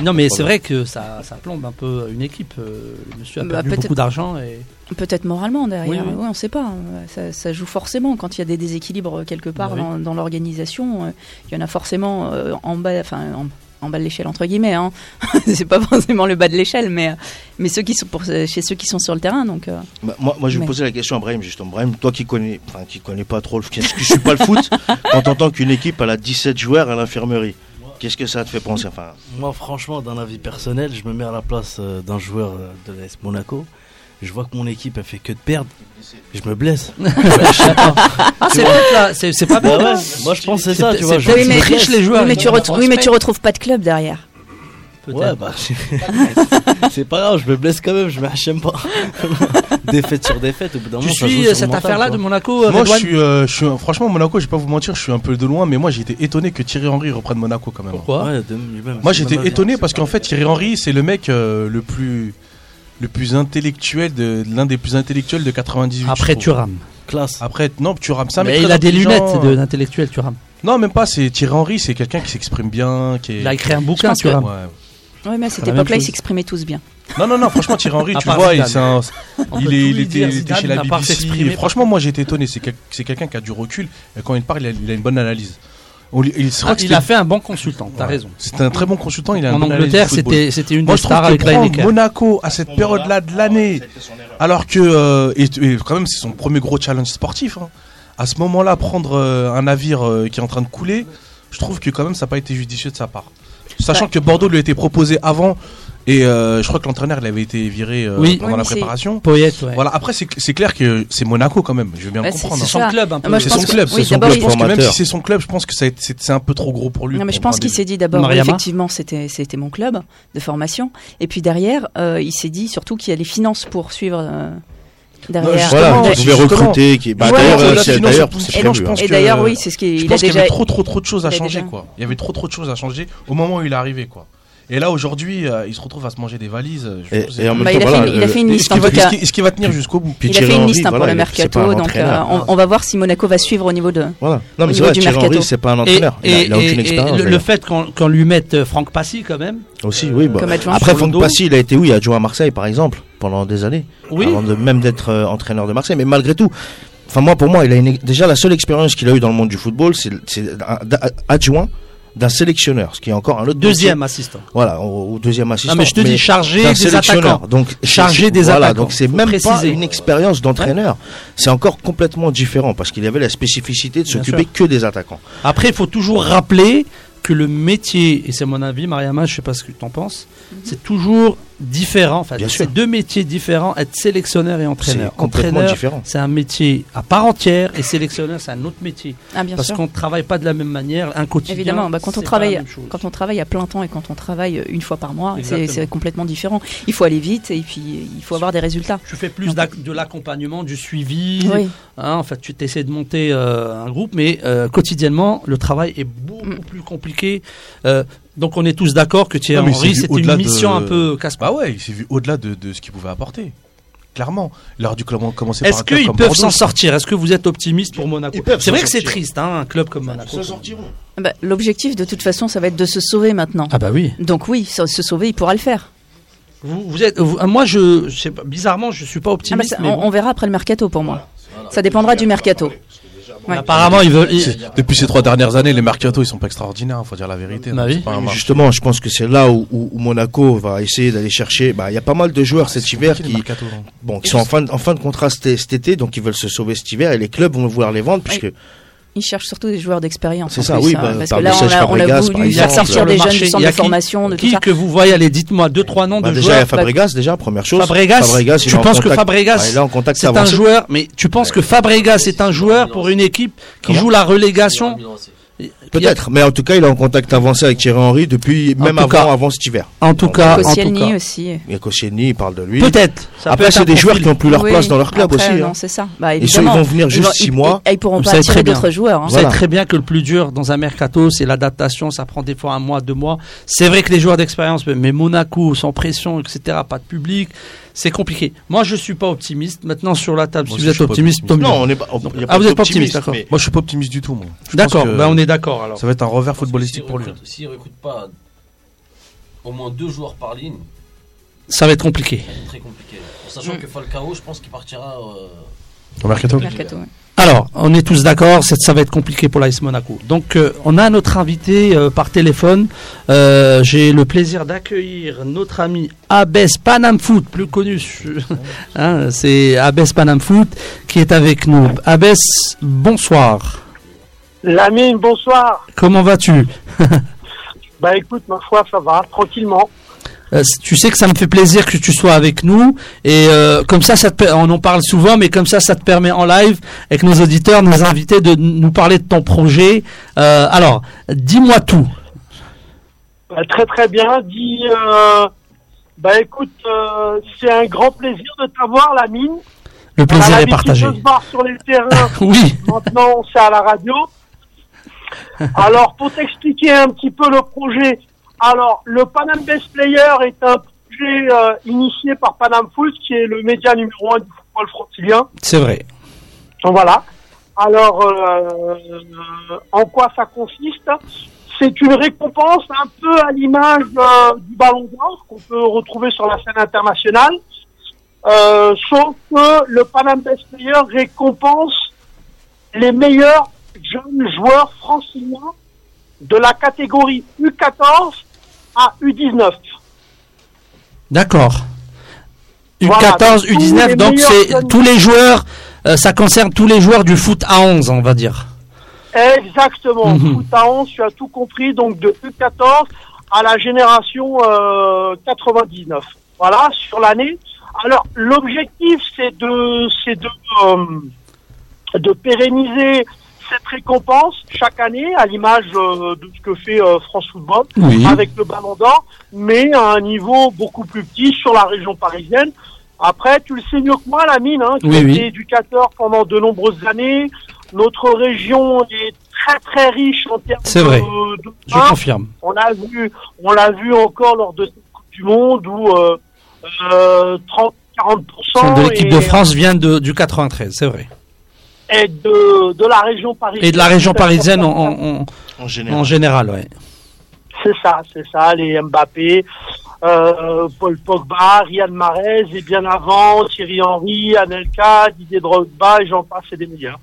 Non, mais c'est vrai que ça, ça plombe un peu une équipe. euh, le monsieur a Bah, perdu peut-être- beaucoup d'argent et Peut-être moralement derrière. Oui, oui. Ouais, on sait pas. hein. Ça, ça joue forcément quand il y a des déséquilibres quelque part Bah oui. dans, l'organisation. euh, Il y en a forcément euh, en bas, enfin en, en bas de l'échelle entre guillemets. Hein. c'est pas forcément le bas de l'échelle, mais mais ceux qui sont pour, chez ceux qui sont sur le terrain. Donc euh, Bah, moi, moi, je vais Mais- poser la question à Brahim, justement. Brahim, toi qui connais, enfin, qui connais pas trop le qui, qui suis pas le foot, quand t'entends qu'une équipe, elle a 17 joueurs à l'infirmerie, qu'est-ce que ça te fait penser Enfin, Moi, franchement, d'un avis personnel, je me mets à la place euh, d'un joueur euh, de l'AS Monaco. Je vois que mon équipe a fait que de perdre. Je me blesse. ah, c'est vrai que là, c'est pas. Bah ouais, moi, je pense que c'est ça, tu vois. mais- les joueurs. oui, mais ils tu oui, mais tu retrouves pas de club derrière. Peut-être. Ouais, bah, c'est pas grave, je me blesse quand même, je m'achète pas. défaite sur défaite, au bout d'un Tu moment, ça joue suis euh, cette affaire-là de Monaco, euh, Moi, je suis, euh, je suis, franchement, Monaco, je vais pas vous mentir, je suis un peu de loin, mais moi, j'ai été étonné que Thierry Henry reprenne Monaco quand même. Pourquoi? Ouais, de même, Moi, j'étais étonné parce qu'en fait, Thierry Henry, c'est le mec euh, le plus, le plus intellectuel de l'un des plus intellectuels de 98. Après je. Thuram. Classe. Après, non, Thuram, ça. Mais il a des lunettes de- d'intellectuel, Thuram. Non, même pas. C'est Thierry Henry, c'est quelqu'un qui s'exprime bien, qui est. Il a écrit un bouquin, Thuram. Ouais. Oui, mais à cette époque-là, ils s'exprimaient tous bien. Non, non, non. Franchement, Thierry Henry, tu vois, il, un- il, est, il était, il était chez la BBC. Et franchement, moi, j'ai été étonné. C'est quel- c'est quelqu'un qui a du recul. Et quand il parle, il a, il a une bonne analyse. On, il, Ah, il a fait un bon consultant, t'as Ouais. raison. C'est un très bon consultant. Il a En Angleterre, c'était une Moi, des je trouve stars avec. Monaco à cette période-là de l'année, alors que euh, et, et quand même c'est son premier gros challenge sportif. hein. À ce moment-là, prendre euh, un navire euh, qui est en train de couler, je trouve que quand même ça n'a pas été judicieux de sa part. Sachant Ouais. que Bordeaux lui a été proposé avant et euh, je crois que l'entraîneur il avait été viré euh, Oui. pendant Oui, la préparation. Poète, ouais. Voilà. Après c'est clair que c'est Monaco quand même. Je veux bien Bah, comprendre. C'est hein. son ça. club un peu. C'est son que- club. oui, son club. Je pense que même si c'est son club, je pense que c'est un peu trop gros pour lui. Non, mais pour je pense qu'il s'est dit d'abord, effectivement, c'était c'était mon club de formation. Et puis derrière, euh, il s'est dit surtout qu'il y a les finances pour suivre euh, derrière. voilà, vous pouvez recruter. Qui, bah, d'ailleurs, c'est euh, d'ailleurs, hein. Et oui, c'est ce qu'il Je pense qu'il y déjà. avait trop trop trop de choses à changer quoi. Il y avait trop trop de choses à changer au moment où il est arrivé quoi. Et là aujourd'hui, euh, il se retrouve à se manger des valises. je Et- en même Bah, temps, il, a voilà, fait une, il a fait une Est-ce liste. va, qu'il- est-ce qu'il va tenir jusqu'au bout Puis Il a fait une Henry, liste hein, pour voilà, le mercato, donc euh, on, on va voir si Monaco va suivre au niveau de. Voilà. Non, mais c'est vrai, du Thierry mercato. Henry, c'est pas un Et, entraîneur. Il a- et- il a aucune et- expérience. et le, fait qu'on qu'on lui mette euh, Franck Passy quand même. Aussi, oui. bah. Comme adjoint Après, Franck. Passy, il a été, oui, adjoint à Marseille, par exemple, pendant des années. Oui. Avant de même d'être euh, entraîneur de Marseille. Mais malgré tout, enfin, moi, pour moi, il a une, déjà la seule expérience qu'il a eu dans le monde du football, c'est adjoint d'un sélectionneur, ce qui est encore un autre Deuxième assistant. Voilà, au, deuxième assistant. Non, mais je te dis chargé des sélectionneur. attaquants. Donc Chargé des voilà, attaquants. Donc c'est Faut même pas préciser. une expérience d'entraîneur. C'est encore complètement différent parce qu'il y avait la spécificité de s'occuper que des attaquants. Après, il faut toujours rappeler que le métier, et c'est mon avis, Mariama, je sais pas ce que tu en penses, c'est toujours différent. Enfin, c'est deux métiers différents, être sélectionneur et C'est entraîneur. complètement Entraîneur, différent. c'est un métier à part entière, et sélectionneur, c'est un autre métier. Ah, bien parce qu'on ne travaille pas de la même manière, un quotidien. Évidemment, bah, quand on c'est pas travaille- la même chose. Quand on travaille à plein temps et quand on travaille une fois par mois, c'est c'est complètement différent. Il faut aller vite et puis il faut avoir des résultats. Tu fais plus de l'accompagnement, du suivi. Oui, Hein, en fait, tu essaies de monter euh, un groupe, mais euh, quotidiennement, le travail est beaucoup Mm. plus compliqué. Euh, donc, on est tous d'accord que Thierry il s'est Henry, c'était une de- mission un peu casse Bah ouais, il s'est vu au-delà de, de ce qu'il pouvait apporter. Clairement. Aurait dû comment- commencer par Est-ce club qu'ils comme peuvent Bordeaux, s'en sortir? Est-ce que vous êtes optimiste pour Monaco? Ils C'est s'en vrai que c'est triste, hein, un club comme Monaco. Bah, l'objectif de toute façon, ça va être de se sauver maintenant. Ah bah oui. Donc oui, se se sauver, il pourra le faire. Vous, vous êtes, vous- moi, je, je sais pas, bizarrement, je suis pas Ah bah, optimiste. ça- mais on, bon. on verra après le mercato pour moi. Ça dépendra du mercato. Ouais. Apparemment, ils veulent. Depuis ces trois dernières années, les mercatos, ils sont pas extraordinaires, faut dire la vérité. Bah oui. Justement, je pense que c'est là où, où- où Monaco va essayer d'aller chercher. Bah, il y a pas mal de joueurs cet hiver qui, bon, qui sont en fin, de, en fin de contrat cet, cet été, donc ils veulent se sauver cet hiver et les clubs vont vouloir les vendre puisque Ils cherchent surtout des joueurs d'expérience. C'est ça, plus, oui, hein, bah, parce par que là, on a, on a Fabregas, voulu Il y a faire sortir sur le des jeunes du centre de qui- formation, de tout Qui ça. que vous voyez Allez, dites-moi deux trois noms bah, de déjà il y joueurs. a Fabregas déjà première chose. Fabregas, il tu penses que Fabregas, contact C'est un joueur, mais tu penses que Fabregas est un joueur pour une équipe qui Comment joue la relégation Peut-être, mais en tout cas il est en contact avancé avec Thierry Henry depuis En même tout avant cas. avant cet hiver. En tout cas, en tout Koscielny cas. aussi. Il y a Koscielny, il parle de lui. Peut-être. Après c'est des joueurs qui ont plus leur Oui, place dans leur club après, aussi. Non, hein. c'est ça. Bah, Ils, sont- ils vont venir juste vont- 6 ils- mois. Ils, ils pourront pas attirer d'autres joueurs. hein. Vous Voilà. savez très bien que le plus dur dans un mercato, c'est l'adaptation. Ça prend des fois un mois, deux mois. C'est vrai que les joueurs d'expérience, mais Monaco, sans pression, etc., pas de public, c'est compliqué. Moi, je suis pas optimiste. Maintenant, sur la table, Moi si vous êtes optimiste, optimiste. tant mieux. Non, on est pas. Y a ah, vous êtes pas optimiste, d'accord. mais- Moi, je suis pas optimiste du tout, moi. Je D'accord, pense que bah, on est d'accord alors. Ça va être un revers footballistique pour lui. S'il recrute pas au moins deux joueurs par ligne, Ça va être compliqué. c'est très compliqué. En sachant Mm. que Falcao, je pense qu'il partira. euh, Au mercato Mercato, ouais. Alors, on est tous d'accord, ça, ça va être compliqué pour l'AS Monaco. Donc, euh, on a notre invité euh, par téléphone. Euh, J'ai le plaisir d'accueillir notre ami Abès Panam Foot, plus connu. hein, C'est Abès Panam Foot qui est avec nous. Abès, bonsoir. Lamine, bonsoir. Comment vas-tu? Bah écoute, ma foi, ça va, tranquillement. Euh, Tu sais que ça me fait plaisir que tu sois avec nous et euh, comme ça, ça te, on en parle souvent, mais comme ça, ça te permet en live avec nos auditeurs, nos invités, de nous parler de ton projet. Euh, alors, dis-moi tout. Bah, très très bien. Dis, euh, bah écoute, euh, c'est un grand plaisir de t'avoir, Lamine. Le On a plaisir est partagé. de se sur les terrains. Oui, Maintenant, c'est à la radio. Alors, pour t'expliquer un petit peu le projet, alors le Panam Best Player est un projet euh, initié par Panam Foot, qui est le média numéro un du football francilien. c'est vrai. Donc voilà. Alors, euh, en quoi ça consiste? C'est une récompense un peu à l'image euh, du Ballon d'Or qu'on peut retrouver sur la scène internationale, euh, sauf que le Panam Best Player récompense les meilleurs jeunes joueurs franciliens de la catégorie U14 à U19. D'accord. Voilà, U14, donc tous les U19, donc c'est tous les joueurs, euh, ça concerne tous les joueurs du foot à 11, on va dire. Exactement. Mhm. Foot à 11, tu as tout compris. Donc de U14 à la génération euh, 99. Voilà, sur l'année. Alors l'objectif, c'est de, c'est de, euh, de pérenniser cette récompense chaque année, à l'image euh, de ce que fait euh, France Football Oui. avec le Ballon d'Or, mais à un niveau beaucoup plus petit sur la région parisienne. Après, tu le sais mieux que moi, Lamine, hein, qui Oui, a oui. été éducateur pendant de nombreuses années. Notre région est très très riche en termes C'est de, vrai. de Je pain. confirme. On l'a vu, on l'a vu encore lors de cette Coupe du Monde où euh, euh, 30 40 de l'équipe et, de France vient de, du 93, c'est vrai. Et de, de la région parisienne. Et de la région parisienne en, en, général. en général, ouais. C'est ça, c'est ça, les Mbappé, euh, Paul Pogba, Riyad Mahrez, et bien avant, Thierry Henry, Anelka, Didier Drogba, et j'en passe, et des meilleurs.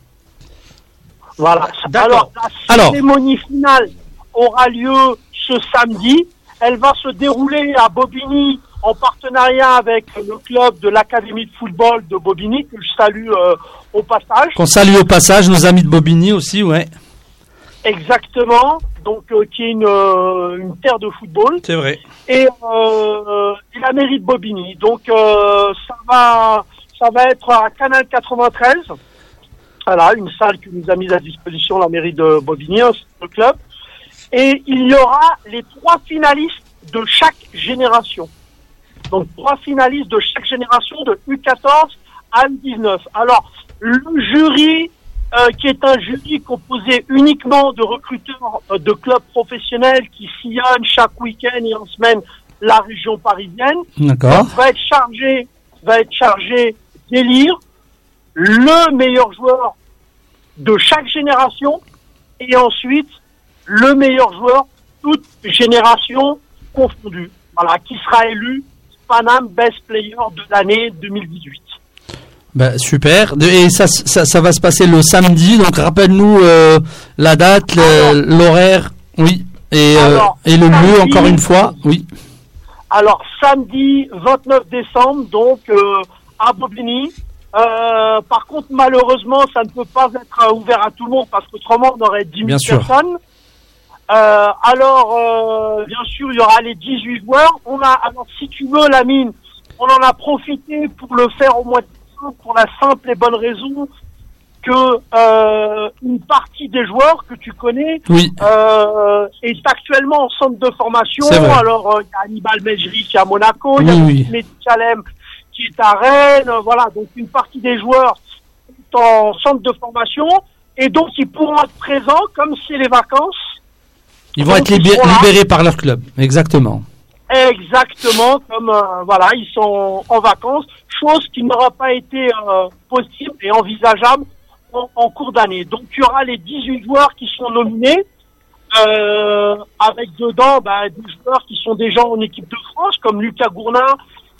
Voilà. Alors, la Alors. cérémonie finale aura lieu ce samedi. Elle va se dérouler à Bobigny en partenariat avec le club de l'Académie de football de Bobigny, que je salue euh, au passage. Qu'on salue au passage nos amis de Bobigny aussi, ouais. Exactement, donc euh, qui est une, euh, une terre de football. C'est vrai. et, euh, et la mairie de Bobigny. Donc euh, ça va ça va être à Canal 93. Voilà, une salle que nous a mise à disposition la mairie de Bobigny, hein, le club. Et il y aura les trois finalistes de chaque génération. Donc trois finalistes de chaque génération de U14 à U19. Alors le jury euh, qui est un jury composé uniquement de recruteurs euh, de clubs professionnels qui sillonnent chaque week-end et en semaine la région parisienne, D'accord. va être chargé, va être chargé d'élire le meilleur joueur de chaque génération et ensuite le meilleur joueur toute génération confondue. Voilà, qui sera élu Panam Best Player de l'année 2018. Bah, super. Et ça, ça, ça va se passer le samedi. Donc rappelle-nous euh, la date, l'horaire. Oui. Et, euh, et le lieu samedi. encore une fois. Oui. Alors samedi 29 décembre, donc euh, à Bobigny. Par contre, malheureusement, ça ne peut pas être ouvert à tout le monde parce qu'autrement, on aurait 10 000 Bien sûr. Euh, alors, euh, bien sûr, il y aura les 18 joueurs. On a, alors, si tu veux, la mine, on en a profité pour le faire au mois de décembre pour la simple et bonne raison que euh, une partie des joueurs que tu connais Oui. euh, est actuellement en centre de formation. C'est. Alors, euh, il y a Hannibal Mejri qui est à Monaco, il y a Oui, Salem qui est à Rennes. euh, Voilà, donc une partie des joueurs est en centre de formation et donc ils pourront être présents comme si les vacances. Ils vont Donc, être libé- libérés par leur club. Exactement. Exactement, comme euh, voilà, ils sont en vacances, chose qui n'aura pas été euh, possible et envisageable en, en cours d'année. Donc il y aura les 18 joueurs qui sont nominés, euh, avec dedans bah, des joueurs qui sont déjà en équipe de France, comme Lucas Gournin,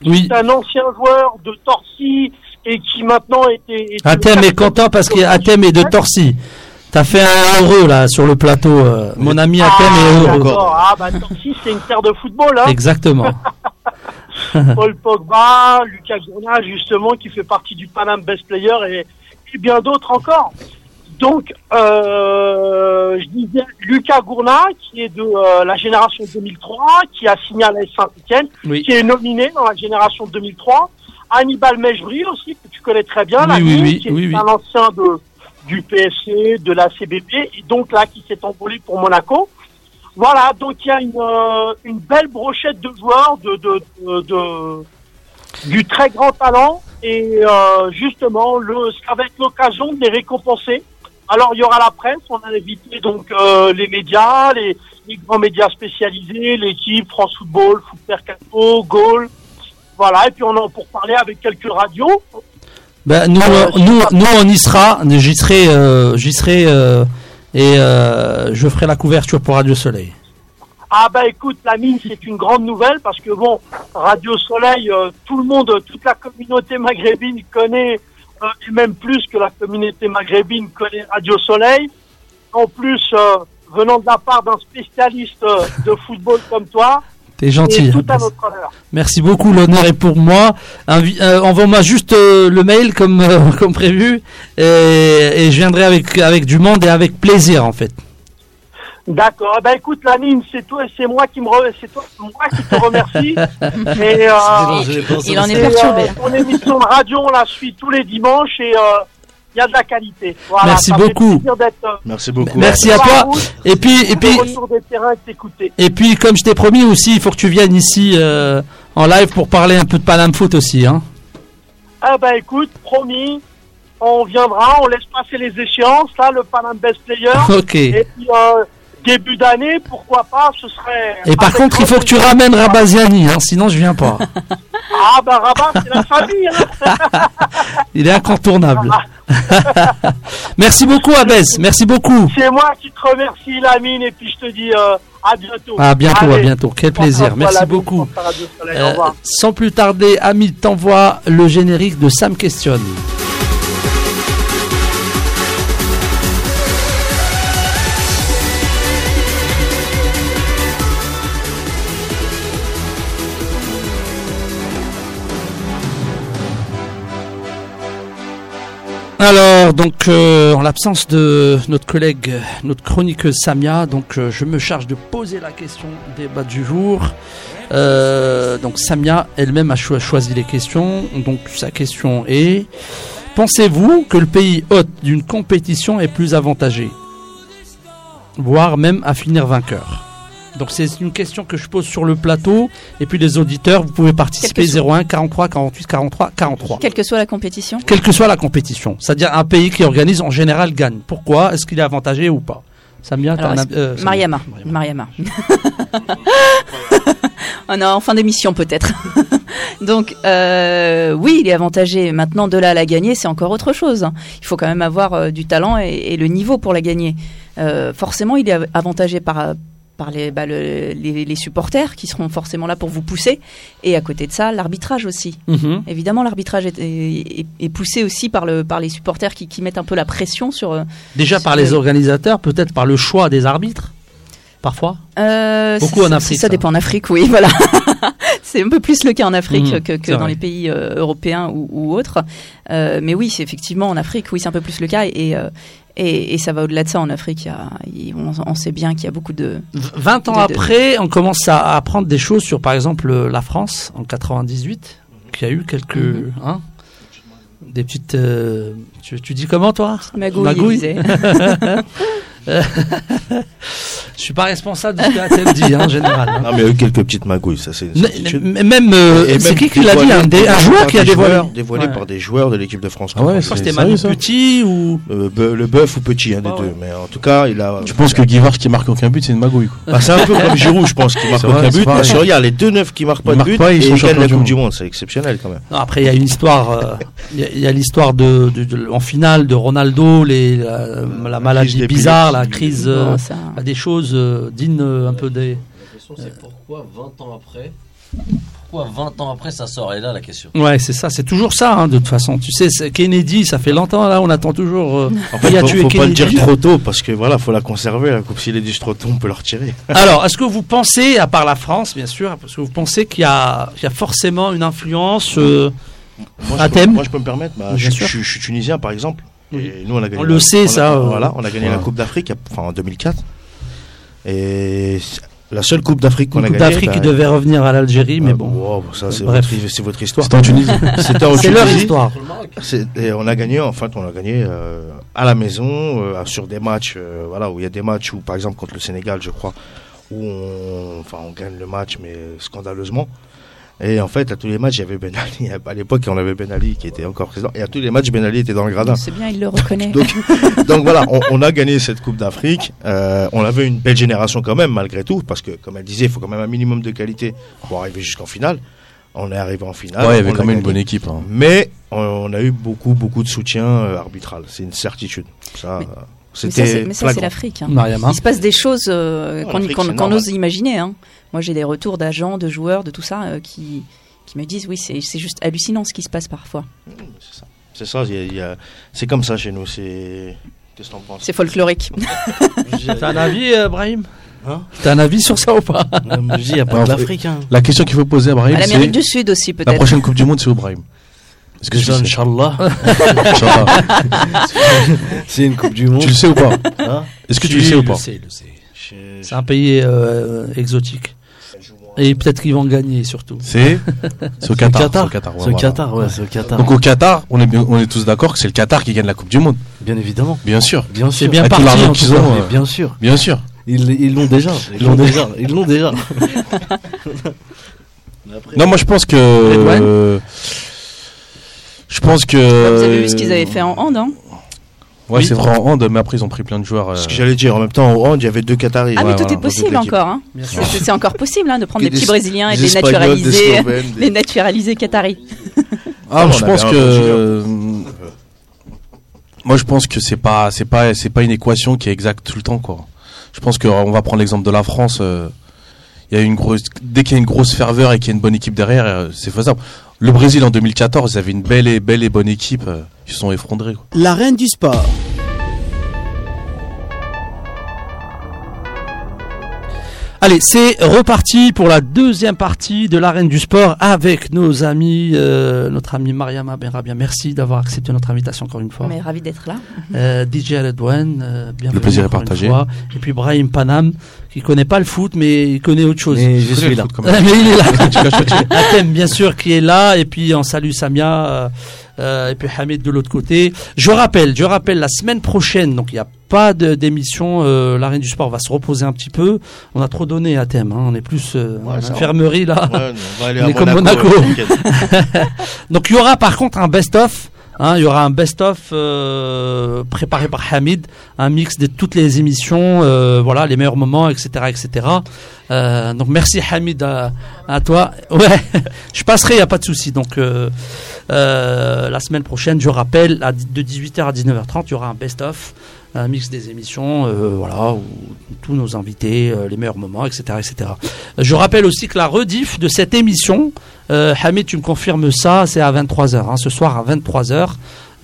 Oui. c'est un ancien joueur de Torcy et qui maintenant était... était Athème est content parce qu'Athème est de Torcy. T'as fait un heureux là sur le plateau. euh, Mon ami Athème ah, est heureux. d'accord. Ah bah Torcy c'est une terre de football, hein. Exactement. Paul Pogba, Lucas Gourna, justement, qui fait partie du Panam Best Player et, et bien d'autres encore. Donc, euh, je disais Lucas Gourna, qui est de euh, la génération 2003, qui a signé à la Saint-Etienne, Oui. qui est nominé dans la génération 2003. Hannibal Mejbri aussi, que tu connais très bien, Oui, qui est un ancien de, du PSC, de la CBP, et donc là, qui s'est envolé pour Monaco. Voilà, donc il y a une, euh, une belle brochette de joueurs de, de, de, du très grand talent et euh, justement le, ça va être l'occasion de les récompenser. Alors il y aura la presse, on a invité donc euh, les médias, les, les grands médias spécialisés, l'équipe France Football, Foot Mercato, Goal, voilà. Et puis on en pour parler avec quelques radios. Ben, nous, euh, nous, nous, on y sera. J'y serai, euh, j'y serai euh, et je ferai la couverture pour Radio Soleil. Ah bah écoute, la mine c'est une grande nouvelle parce que bon, Radio Soleil, euh, tout le monde, toute la communauté maghrébine connaît, euh, et même plus que la communauté maghrébine connaît Radio Soleil. En plus, euh, venant de la part d'un spécialiste de football comme toi, T'es gentil. tout à honneur. Merci beaucoup, l'honneur est pour moi. Invi- euh, Envoie-moi juste euh, le mail comme, euh, comme prévu et, et je viendrai avec, avec du monde et avec plaisir en fait. D'accord. Eh ben écoute, la mine, c'est toi, c'est moi qui me, re- c'est toi, moi qui te remercie. et euh, Il en est perturbé. euh, ton émission de radio, on la suit tous les dimanches et euh, il y a de la qualité. Voilà, Merci beaucoup. plaisir d'être, euh, Merci beaucoup. Merci à toi. Et puis, et puis, et puis, comme je t'ai promis aussi, il faut que tu viennes ici euh, en live pour parler un peu de Panam Foot aussi. Hein. Ah ben écoute, promis, on viendra, on laisse passer les échéances, là, le Panam Best Player. Ok. et puis, euh, début d'année, pourquoi pas, ce serait... Et par contre, il faut que tu ramènes. Rabaziani, hein, sinon je viens pas. Ah ben Rabat, c'est la famille, hein. Il est incontournable. Merci beaucoup, Abez. Merci beaucoup. C'est moi qui te remercie, Lamine, et puis je te dis euh, à bientôt. À bientôt, à bientôt. Quel plaisir. Merci Lamine, beaucoup. Soleil, Euh, sans plus tarder, Ami t'envoie le générique de Sam Questionne. Alors, donc, euh, en l'absence de notre collègue, notre chroniqueuse Samia, donc euh, je me charge de poser la question débat du jour. Euh, donc, Samia elle-même a cho- choisi les questions. Donc, sa question est Pensez-vous que le pays hôte d'une compétition est plus avantagé? Voire même à finir vainqueur? Donc c'est une question que je pose sur le plateau et puis les auditeurs vous pouvez participer Quel que 01 43 48 43 43 Quelle que soit la compétition. quelle que soit la compétition. C'est-à-dire un pays qui organise en général gagne. Pourquoi? Est-ce qu'il est avantagé ou pas? Samia, Alors, avis- euh. Mariama. Mariama. oh non, en fin d'émission peut-être. Donc euh, oui, il est avantagé. Maintenant, de là à la gagner, c'est encore autre chose. Il faut quand même avoir euh, du talent et, et le niveau pour la gagner. Euh, forcément, il est av- avantagé par par les, bah, le- les, les supporters qui seront forcément là pour vous pousser. Et à côté de ça, l'arbitrage aussi. Mhm. Évidemment, l'arbitrage est, est- est poussé aussi par, le, par les supporters qui, qui mettent un peu la pression sur, euh, Déjà par les organisateurs, peut-être par le choix des arbitres, parfois? Euh, Beaucoup en Afrique, Ça, ça. dépend en Afrique, oui, voilà. c'est un peu plus le cas en Afrique Mhm, que, que dans vrai. les pays euh, européens ou, ou autres. Euh, mais oui, c'est effectivement en Afrique, oui, c'est un peu plus le cas. Et, et, et ça va au-delà de ça en Afrique. Y a, on, on sait bien qu'il y a beaucoup de. V- 20 ans De- de- après, on commence à apprendre des choses sur, par exemple, la France en 98, qui a eu quelques. Mhm. hein, des petites. euh, tu, tu dis comment, toi? Magouille, Magouille. Je suis pas responsable de ce que Athènes dit, hein, en général. hein. Non, mais il y a eu quelques petites magouilles, ça c'est une Mais- certitude. mais même. euh, c'est qui qui l'a dit dévoilé- un, dé- un dévoilé joueur qui a dévoilé. Dévoilé Ouais. par des joueurs de l'équipe de France. Ah ouais, Je crois que c'était Manu Petit ou. Euh, Be- le bœuf ou petit, un des Ah deux. Mais en tout cas, il a. Tu penses que Guivard qui marque aucun but, c'est une magouille quoi. Bah, c'est un peu comme Giroud, je pense, qui marque aucun but. Parce que regarde, les deux neufs qui marquent pas de but, ils gagnent la du Coupe monde. du Monde. C'est exceptionnel quand même. Après, il y a une histoire. euh, Il y a- l'histoire de, en finale de Ronaldo, la, la la maladie bizarre, la crise, euh, Bon, ça- des choses euh, dignes euh, un peu des. La question c'est pourquoi 20 ans après Pourquoi 20 ans après ça sort? Et là la question. Ouais, c'est ça, c'est toujours ça, hein, de toute façon. Tu sais, c'est Kennedy, ça fait longtemps là, on attend toujours. euh, En fait, faut, tué faut pas le dire trop tôt parce que voilà, faut la conserver. La coupe, s'il est dit trop tôt, on peut la retirer. Alors, est-ce que vous pensez, à part la France, bien sûr, est-ce que vous pensez qu'il y a, qu'il y a forcément une influence euh, Moi, À je peux, thème? moi, je peux me permettre. Bah, je suis tunisien, par exemple. Oui. Et nous, on a gagné. On le la- sait, a- ça, euh, Voilà, on a gagné la. Coupe d'Afrique, enfin en 2004. Et c'est la seule Coupe d'Afrique qu'on a Coupe gagnée. d'Afrique qui bah, devait revenir à l'Algérie, mais bah, bon. wow, ça, c'est Bref. votre, c'est votre histoire. C'était en Tunisie. C'est leur histoire. C'est- Et on a gagné, en fait, on a gagné euh, à la maison, euh, sur des matchs, euh, voilà, où il y a des matchs où, par exemple, contre le Sénégal, je crois, où on, enfin, on gagne le match, mais scandaleusement. Et en fait, à tous les matchs, il y avait Ben Ali. À l'époque, on avait Ben Ali qui était encore président. Et à tous les matchs, Ben Ali était dans le gradin. C'est bien, il le reconnaît. Donc, donc voilà, on, on a gagné cette Coupe d'Afrique. Euh, on avait une belle génération quand même, malgré tout, parce que, comme elle disait, il faut quand même un minimum de qualité pour arriver jusqu'en finale. On est arrivé en finale. ouais, il y avait quand a même une bonne équipe. hein. Mais on, on a eu beaucoup, beaucoup de soutien euh, arbitral. C'est une certitude. Ça, Mais- euh, Mais ça, c'est- c'était mais ça, c'est flagrant. l'Afrique. hein. Il se passe des choses euh, qu'on Afrique, qu'on- c'est qu'on normal. ose imaginer. hein. Moi, j'ai des retours d'agents, de joueurs, de tout ça, euh, qui, qui me disent oui, c'est c'est juste hallucinant ce qui se passe parfois. C'est ça. C'est ça. comme ça chez nous. C'est. Qu'est-ce que t'en penses? C'est folklorique. T'as un avis, euh, Brahim? Hein? T'as un avis sur ça ou pas? Non, je dis, il n'y a pas de l'Afrique. Hein. La question qu'il faut poser à Brahim, À c'est l'Amérique du Sud aussi, la peut-être. prochaine Coupe du Monde, c'est au Brahim? Est-ce que sais Inch'Allah, Inch'Allah. c'est une Coupe du Monde. Tu le sais ou pas? Hein? Est-ce que tu le sais ou pas? Je- C'est un pays euh, exotique. Et peut-être qu'ils vont gagner surtout. C'est au Qatar. Qatar. ouais, voilà. Qatar, ouais. Donc au Qatar, on est, bien- on est tous d'accord que c'est le Qatar qui gagne la Coupe du Monde. Bien évidemment. Bien sûr. Bien sûr. bien parti, l'argent en qu'ils tout cas. ont. Mais euh, bien sûr. Bien sûr. Ils ils l'ont déjà. Ils l'ont déjà. Ils l'ont déjà. Non, moi je pense que. Euh, je pense que. Vous avez vu ce qu'ils avaient fait en hand, hein Ouais, Oui. c'est vrai en hand, mais après ils ont pris plein de joueurs. euh, Ce que j'allais dire, en même temps, au hand, il y avait deux Qataris. Ah, mais Ouais, tout voilà, est possible encore. Hein. C'est c'est encore possible hein, de prendre des petits Brésiliens et des de les Espagnols, des naturaliser, Slovènes, des- les naturaliser qataris. Ah, on je pense que. euh, Moi je pense que c'est pas c'est pas c'est pas une équation qui est exacte tout le temps quoi. Je pense que euh, va prendre l'exemple de la France. euh, Il y a une grosse dès qu'il y a une grosse ferveur et qu'il y a une bonne équipe derrière, euh, c'est faisable. Le Brésil en 2014, ils avaient une belle et belle et bonne équipe. Euh, Ils se sont effondrés. quoi. La reine du sport. Allez, c'est reparti pour la deuxième partie de l'arène du sport avec nos amis, euh, notre ami Mariama Benrabia. Merci d'avoir accepté notre invitation encore une fois. Mais ravi d'être là. Euh, DJ Redouane, euh, bienvenue Le plaisir est partagé. Et puis Brahim Panam, qui connaît pas le foot, mais il connaît autre chose. Mais je suis là. mais il est là. Atem, bien sûr, qui est là. Et puis on salue Samia. Euh, et puis Hamid de l'autre côté. Je rappelle, je rappelle, la semaine prochaine, donc il n'y a pas d'émission. Euh, L'arène du sport va se reposer un petit peu. On a trop donné à thème. Hein. On est plus euh, Ouais, infirmerie là. Ouais, on va aller On à est comme Monaco. Donc il y aura par contre un best-of. Hein, il y aura un best-of euh, préparé par Hamid, un mix de toutes les émissions, euh, voilà, les meilleurs moments, etc., etc. Euh, donc merci Hamid à, toi. Ouais, je passerai, y a pas de souci. Donc la semaine prochaine, je rappelle, de 18h à 19h30, il y aura un best-of, un mix des émissions, euh, voilà, où tous nos invités, euh, les meilleurs moments, etc., etc. Je rappelle aussi que la rediff de cette émission, euh, Hamid, tu me confirmes ça, c'est à 23h, hein, ce soir à 23h.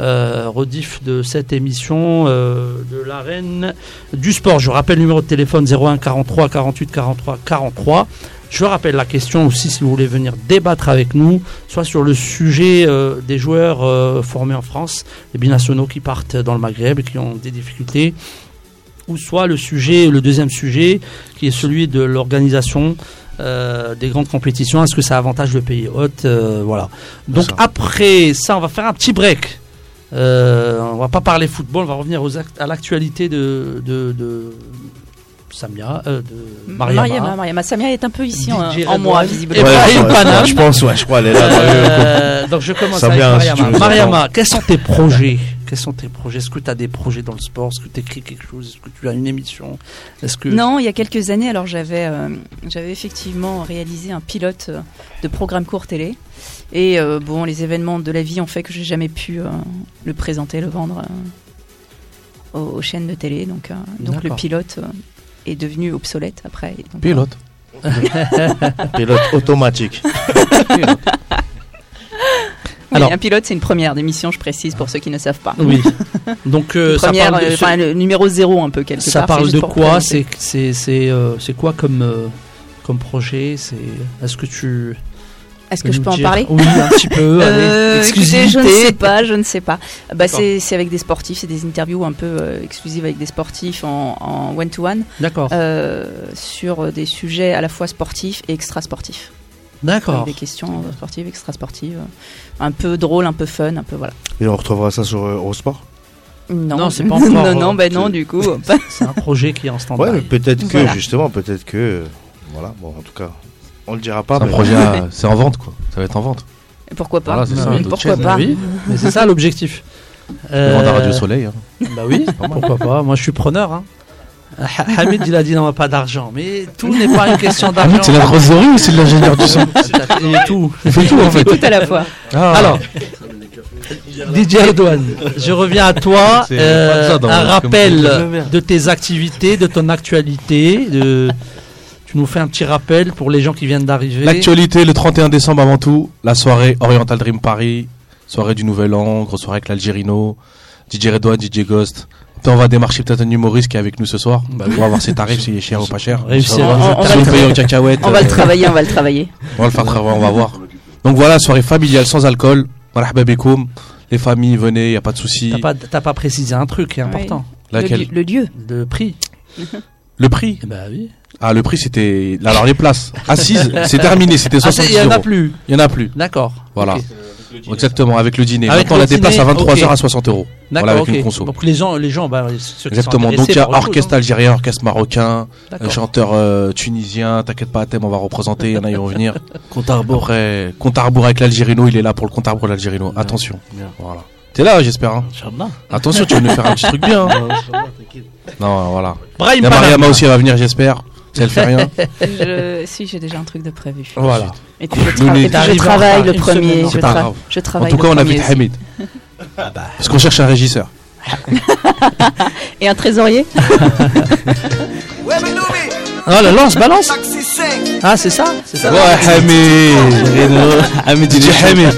Euh, rediff de cette émission de l'arène du sport. Je rappelle le numéro de téléphone 01 43 48 43 43. Je rappelle la question aussi si vous voulez venir débattre avec nous, soit sur le sujet euh, des joueurs euh, formés en France, les binationaux qui partent dans le Maghreb et qui ont des difficultés, ou soit le sujet, le deuxième sujet, qui est celui de l'organisation euh, des grandes compétitions. Est-ce que ça avantage le pays hôte Voilà. Donc ça. après ça, on va faire un petit break. On va pas parler football, on va revenir aux à l'actualité de, de, de Samia, euh, de Mariama. Mariama, Mariama. Samia est un peu ici en, en moi, visiblement. Ouais, ouais, je pense, ouais, je crois, elle est là. Euh, donc je commence Ça avec si Mariama. Mariama, quels sont tes projets? Quels sont tes projets? Est-ce que tu as des projets dans le sport? Est-ce que tu écris quelque chose? Est-ce que tu as une émission? Est-ce que Non, il y a quelques années, alors j'avais euh, j'avais effectivement réalisé un pilote euh, de programme court télé. Et euh, bon, les événements de la vie ont fait que j'ai jamais pu euh, le présenter, le vendre euh, aux, aux chaînes de télé. Donc, euh, donc le pilote euh, est devenu obsolète après. Donc, Pilote. Pilote automatique. Oui, Alors- un pilote, c'est une première d'émission, je précise pour ceux qui ne savent pas. Oui. Donc euh, Une ça première, parle de, euh, enfin, le numéro zéro un peu quelque ça part. parle c'est juste de quoi. C'est c'est c'est euh, c'est quoi comme euh, comme projet? C'est est-ce que tu Est-ce que je peux en dire parler Oui, un petit peu. Euh, écoutez, je ne sais pas, je ne sais pas. Bah, D'accord. c'est c'est avec des sportifs, c'est des interviews un peu euh, exclusives avec des sportifs en en one-to-one D'accord. euh, sur des sujets à la fois sportifs et extra-sportifs. D'accord. Avec des questions sportives, extra-sportives. Un peu drôle, un peu fun, un peu voilà. Et on retrouvera ça sur euh, Eurosport? Non, Non, c'est pas encore, non, non, euh, bah non, du coup. C'est un projet qui est en stand-by. Ouais, peut-être que, Voilà. justement, peut-être que. Voilà, bon, en tout cas, on le dira pas. C'est un projet, à- c'est en vente quoi. Ça va être en vente. Pourquoi pas Voilà, c'est ça, d'autres Pourquoi chaînes, pas Oui, mais c'est ça l'objectif. Le vendre à Euh, Radio Soleil. hein. Bah oui, pourquoi pas. Moi, je suis preneur. Hein. Ha- Hamid, il a dit non, pas d'argent. Mais tout n'est pas une question d'argent. c'est la trésorier ou c'est de l'ingénieur du son Il est tout. Il fait tout en fait. Tout à la fois. Ah. Alors, DJ Redouane, je reviens à toi. C'est Euh, pas ça dans- un comme- rappel de tes activités, de ton actualité. De... Tu nous fais un petit rappel pour les gens qui viennent d'arriver. L'actualité, le 31 décembre avant tout, la soirée Oriental Dream Paris, soirée du Nouvel An, grosse soirée avec l'Algérino, DJ Redouane, DJ Ghost. On va démarcher peut-être un humoriste qui est avec nous ce soir. Bah on va voir ses tarifs, s'il est cher ou pas cher. Réussir On- on- va on le. On va le travailler, on va le travailler. On va le faire travailler, on va voir. Donc voilà, soirée familiale sans alcool. Bikoum. Les familles, venez, y a pas de souci. T'as pas, pas précisé un truc qui est important. Laquelle le lieu. Le prix. Le prix Bah oui. Ah, le prix c'était. Alors les places. Assises, c'est terminé, c'était Ah, 70 il y en a euros. plus. Il y en a plus. D'accord. Voilà. Exactement, avec le dîner. Avec Maintenant, on le a des places à dîner, 23h ok. à 60 euros. D'accord, Voilà, avec ok. une conso. Donc les gens, les gens, bah, ceux qui Exactement. sont Donc il y a orchestre chose, algérien, orchestre marocain, chanteur euh, tunisien. T'inquiète pas, à thème, on va représenter. Il y en a, ils vont venir. Compte à rebours. Après, compte à rebours avec l'Algérino, il est là pour le compte à rebours l'Algérino. Attention. Bien. Voilà. T'es là, j'espère. Hein. Inch'Allah. Attention, tu veux nous faire un petit truc bien. hein. Non, voilà. Brahim Il y a. Mariama aussi, elle va venir, j'espère. Si elle fait rien. Je- si, j'ai déjà un truc de prévu. Voilà. Et puis je, tra- et puis en travaille le premier. Je, c'est pas tra- grave. je En travaille tout cas, on invite aussi. Hamid. Parce qu'on cherche un régisseur. Et un trésorier Oh la lance, balance. Ah c'est ça, c'est ça. Ouais, Hamid. Hamid, il est Hamid.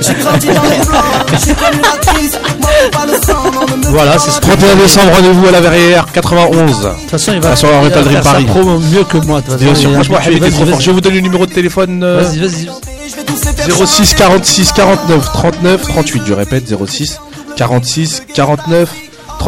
Voilà, c'est ce 31 décembre, rendez-vous à la Verrière 91. De toute façon, il va, va Oriental Dream faire sa Paris. promo mieux que moi. de toute Bien façon, sûr, franchement, était Vas-y, trop forte. Je vais vous donner le numéro de téléphone. euh, Vas-y, vas-y. 06 46 49 39 38. Je répète, 06 46 49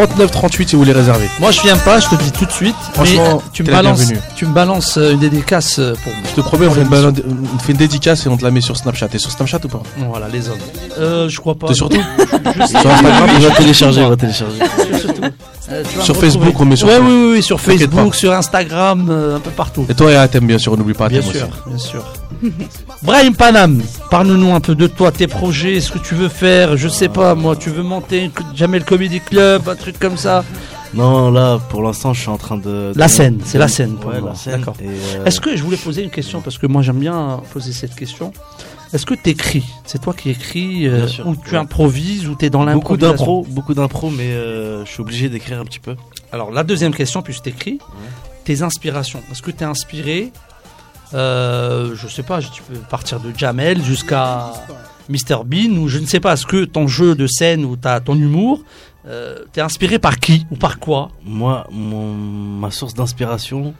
39 38 si vous voulez réserver. Moi, je viens pas, je te le dis tout de suite. Franchement, mais tu me balances, tu me balances euh, une dédicace euh, pour moi. Je te promets, on fait, une, balade- on fait une dédicace et on te la met sur Snapchat. T'es sur Snapchat ou pas? Voilà, les hommes. Euh, je crois pas. T'es sur tout? Je sais. Sur Instagram Il va télécharger, il va télécharger. Euh, tu vas Sur me Facebook, on met sur Ouais, tout. oui, oui, oui, sur Facebook, sur Instagram, euh, un peu partout. Et toi et Atem, bien sûr, n'oublie pas Bien Atem sûr, aussi. bien sûr. Brahim Panam, parle-nous un peu de toi, tes projets, ce que tu veux faire. Je sais pas, moi, tu veux monter une- jamais le Comedy Club, un truc comme ça. Non, là, pour l'instant, je suis en train de. La scène, c'est la scène pour Ouais, moi. la scène. D'accord. Euh, Est-ce que je voulais poser une question parce que moi j'aime bien poser cette question. Est-ce que tu écris C'est toi qui écris euh, ou tu ouais. improvises ou tu es dans Beaucoup l'improvisation d'impro, beaucoup d'impro, mais euh, je suis obligé d'écrire un petit peu. Alors la deuxième question puisque tu écris, tes inspirations. Est-ce que tu es inspiré euh, je sais pas, tu peux partir de Jamel jusqu'à Mr Bean ou je ne sais pas, est-ce que ton jeu de scène ou ta, ton humour, euh, t'es inspiré par qui ou par quoi? Moi, mon, ma source d'inspiration,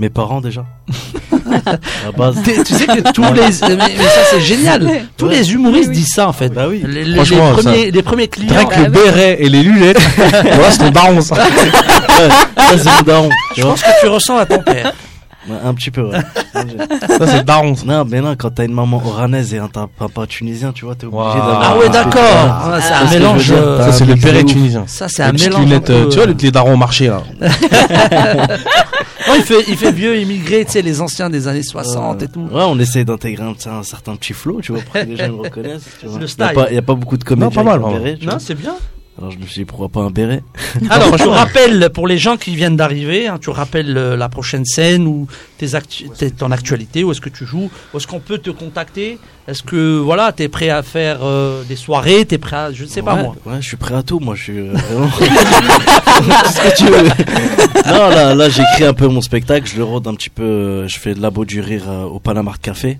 mes parents déjà. base. Tu sais que tous les... Mais, mais ça c'est génial Tous Ouais. les humoristes disent ça en fait. Bah oui. Les, les- Franchement, les premiers, les premiers clients... Avec le béret et les lunettes, voilà, c'est ton daron ça. Ça, c'est mon daron. Tu Je vois pense que tu ressens à ton père. Ouais, Un petit peu, ouais. Ça, c'est le daron ça. non, mais non, quand t'as une maman oranaise et un papa tunisien, tu vois, t'es obligé Wow. d'avoir. Ah ouais, d'accord. truc, Ah, c'est un mélange. dire, euh, Ça, c'est le ouf. tunisien. Ça, c'est un mélange. lunettes, euh, tu vois, euh, les, darons au marché là. Non, il fait, il fait vieux immigré, tu sais, les anciens des années 60 et tout. Ouais, on essaie d'intégrer un, un certain petit flow, tu vois, pour que les gens me reconnaissent. Tu vois. Le Il n'y a, pas- y a pas beaucoup de comédiens Non, pas mal, Non, c'est bien. Alors je me suis dit, pourquoi pas un béret Alors, je rappelle pour les gens qui viennent d'arriver, hein, tu rappelles euh, la prochaine scène ou tes actu- tes- ton actualité, où est-ce que tu joues, où est-ce qu'on peut te contacter? Est-ce que voilà, t'es prêt à faire euh, des soirées T'es prêt à, je ne sais pas ouais, moi. Ouais, je suis prêt à tout, moi, je suis euh, vraiment. Tout ce que tu veux. non, là, là j'écris un peu mon spectacle, je le rôde un petit peu, euh, je fais de labo du rire euh, au Panama Café,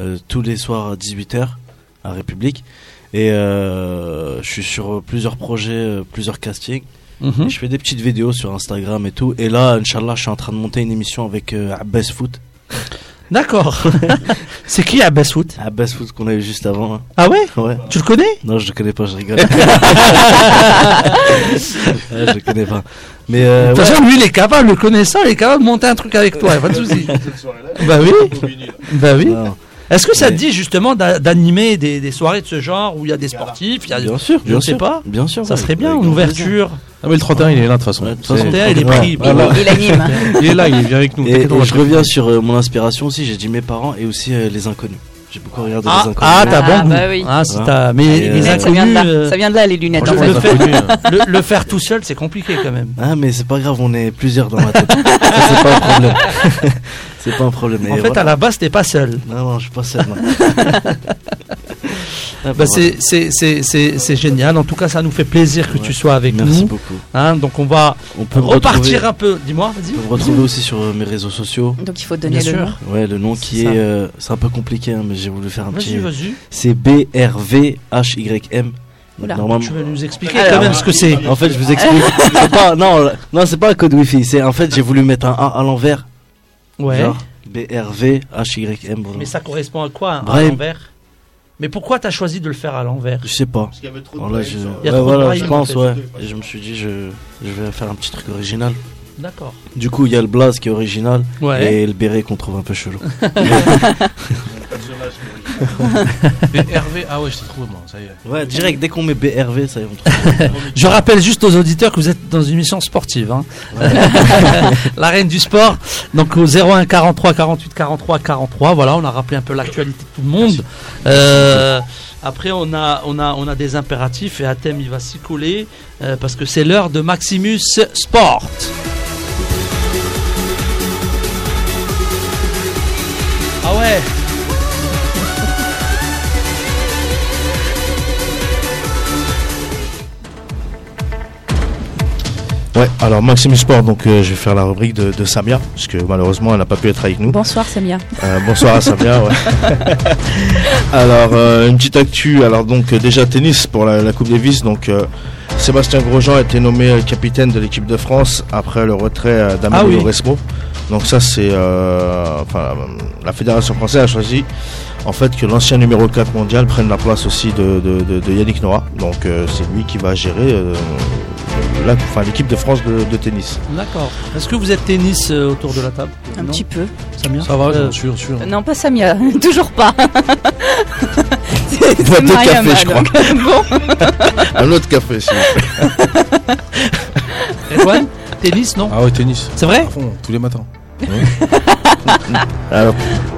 euh, tous les soirs à 18h, à République. Et euh, je suis sur plusieurs projets, euh, plusieurs castings. Mhm. Je fais des petites vidéos sur Instagram et tout. Et là, Inch'Allah, je suis en train de monter une émission avec euh, Abbas Foot. D'accord. c'est qui Abbas Foot? Abbas Foot qu'on a eu juste avant. hein. Ah ouais? Ouais. Tu le connais? Non, je le connais pas, je rigole. ouais, je le connais pas. Mais euh, De toute ouais. façon, lui, il est capable, le connaissant, il est capable de monter un truc avec toi, pas de souci. bah oui. Bah oui. Non. Est-ce que ça te dit justement d'a- d'animer des, des soirées de ce genre où il y a des sportifs, il y a Bien sûr, je bien ne sais sûr. pas. Bien sûr. Ça ouais, serait bien, avec une grand plaisir. ouverture. Ah, mais le 31, il est là de toute façon. Ouais, de toute C'est- façon, 31, il est ouais. pris. Voilà. Il anime. Il est là, il vient avec nous. Et, t'inquiète, on et va je reviens sur euh, mon inspiration aussi. J'ai dit mes parents et aussi euh, les inconnus. J'ai beaucoup regardé Ah, les inconnus. ah, t'as Ah, bon goût. bah oui. Ah, si t'as- mais Et, les euh, ça vient inconnus, de là. euh, Ça vient de là, les lunettes. en Franchement, fait. le les fait- inconnus, euh, le, le faire tout seul, c'est compliqué quand même. Ah, mais c'est pas grave, on est plusieurs dans ma tête. Ça, c'est pas un problème. C'est pas un problème. En fait, voilà. à la base, t'es pas seul. Non, non, je suis pas seul. voilà. c'est- c'est c'est- c'est- c'est génial. En tout cas, ça nous fait plaisir que Ouais. tu sois avec Merci nous. beaucoup. Hein, donc, on va On peut me repartir un peu. Dis-moi, vas-y. on peut me retrouver aussi sur euh, mes réseaux sociaux. Donc il faut donner Bien le sûr. nom. Ouais, le nom qui ça. est. euh, c'est un peu compliqué, hein, mais j'ai voulu faire un Vas-y, petit. vas-y. C'est B-R-V-H-Y-M. Oula. Normalement. Tu veux nous expliquer Alors. quand même ce que c'est En fait, je vous explique. c'est pas, non, non, c'est pas un code Wi-Fi. C'est en fait, j'ai voulu mettre un A à l'envers. Ouais. Genre B-R-V-H-Y-M. voilà. Mais ça correspond à quoi à l'envers? Mais pourquoi t'as choisi de le faire à l'envers? Je sais pas. Parce qu'il y avait trop Alors là, je, Il y a ouais, trop de voilà, je en pense, fait. ouais. Et je me suis dit, je, je vais faire un petit truc original. D'accord. Du coup, il y a le blaze qui est original Ouais. et le béret qu'on trouve un peu chelou. Hervé, ah ouais, je t'ai trouvé moi, ça y est. Ouais, direct, dès qu'on met BRV, ça y est, on trouve. Je rappelle juste aux auditeurs que vous êtes dans une émission sportive. Hein. la reine du sport. Donc au 01 43 48 43 43. Voilà, on a rappelé un peu l'actualité de tout le monde. Euh, après, on a, on, a, on a des impératifs et Athème, il va s'y coller euh, parce que c'est l'heure de Maximus Sport. Ah ouais Ouais, alors Maxime Sport, donc euh, je vais faire la rubrique de, de Samia, parce que malheureusement elle n'a pas pu être avec nous. Bonsoir Samia. Euh, bonsoir à Samia. ouais. alors euh, une petite actu, alors donc euh, déjà tennis pour la, la Coupe Davis, donc euh, Sébastien Grosjean a été nommé euh, capitaine de l'équipe de France après le retrait euh, d'Amélie Ah oui. Donc ça c'est, euh, enfin la, la fédération française a choisi en fait que l'ancien numéro 4 mondial prenne la place aussi de, de, de- de Yannick Noah. Donc euh, c'est lui qui va gérer la- enfin, l'équipe de France de, de tennis. D'accord. Est-ce que vous êtes tennis euh, autour de la table? Un Non? petit peu. Samia? Ça va, Euh, sûr, sûr. Non, pas Samia, toujours pas. c'est Boîte de Mariam, café, je bon. Un autre café, s'il vous plaît. Tennis, non? Ah ouais, tennis. C'est vrai? À fond, tous les matins. Alors,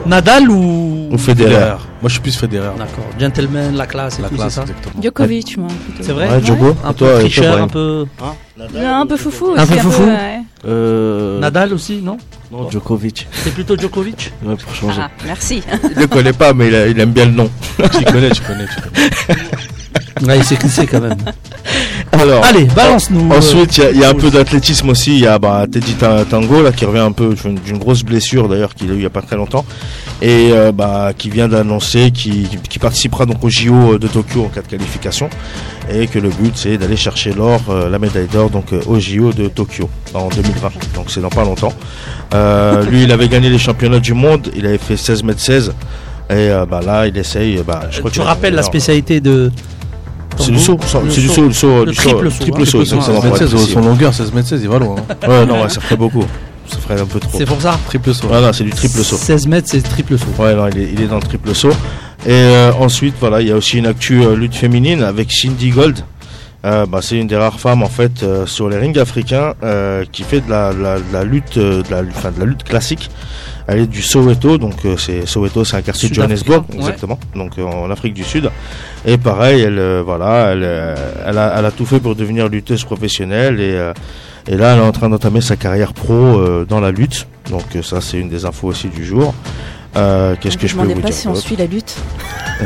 Nadal ou on fait des Federer. Moi, je suis plus Federer. D'accord. Gentleman, la classe et La tout, classe, ça exactement. Djokovic, moi. plutôt. C'est vrai Ouais, Djogo. Un Et peu toi, toi, tricheur, Brahim un peu... Non, un peu foufou Un peu foufou ouais. Euh, Nadal aussi, non Non, Djokovic. C'est plutôt Djokovic Ouais, pour changer. Ah, merci. Il le connaît pas, mais il, a- il aime bien le nom. tu connais, tu connais, tu connais. Ouais, il sait qui c'est quand même. Alors, Allez, balance-nous. euh, ensuite, il y a- il y, a un peu d'athlétisme aussi. Il y a bah, Teddy Ta- Tango là, qui revient un peu d'une grosse blessure d'ailleurs qu'il a eu il y a pas très longtemps et euh, bah, qui vient d'annoncer qu'il qui participera donc au JO de Tokyo en cas de qualification et que le but c'est d'aller chercher l'or, euh, la médaille d'or donc euh, au JO de Tokyo en 2020. Donc c'est dans pas longtemps. Euh, lui, il avait gagné les championnats du monde. Il avait fait 16 mètres 16 et euh, bah, là, il essaye. Bah, je crois tu rappelles la spécialité de. C'est du saut, Le c'est du saut. le saut, Le du triple saut, saut, triple saut, triple saut, exactement, 16 pour mètres être 16, précis. son longueur, 16 mètres 16, il va loin. hein. Ouais, non, ouais, ça ferait beaucoup. Ça ferait un peu trop. C'est pour ça Triple saut. Non, c'est du triple saut. 16 mètres, c'est triple saut. Ouais, non, il est, il est dans le triple saut. Et euh, ensuite, voilà, il y a aussi une actu euh, lutte féminine avec Cindy Gold. Euh, bah, c'est une des rares femmes en fait euh, sur les rings africains euh, qui fait de la, la, lutte, euh, de la, enfin, de la lutte classique. Elle est du Soweto, donc euh, c'est Soweto, c'est un quartier de Johannesburg, ouais. exactement, donc euh, en Afrique du Sud. Et pareil, elle, euh, voilà, elle, euh, elle, a, elle a tout fait pour devenir lutteuse professionnelle et, euh, et là, elle est en train d'entamer sa carrière pro euh, dans la lutte. Donc euh, ça, c'est une des infos aussi du jour. Euh, Qu'est-ce que je Je peux vous pas dire si on suit la lutte.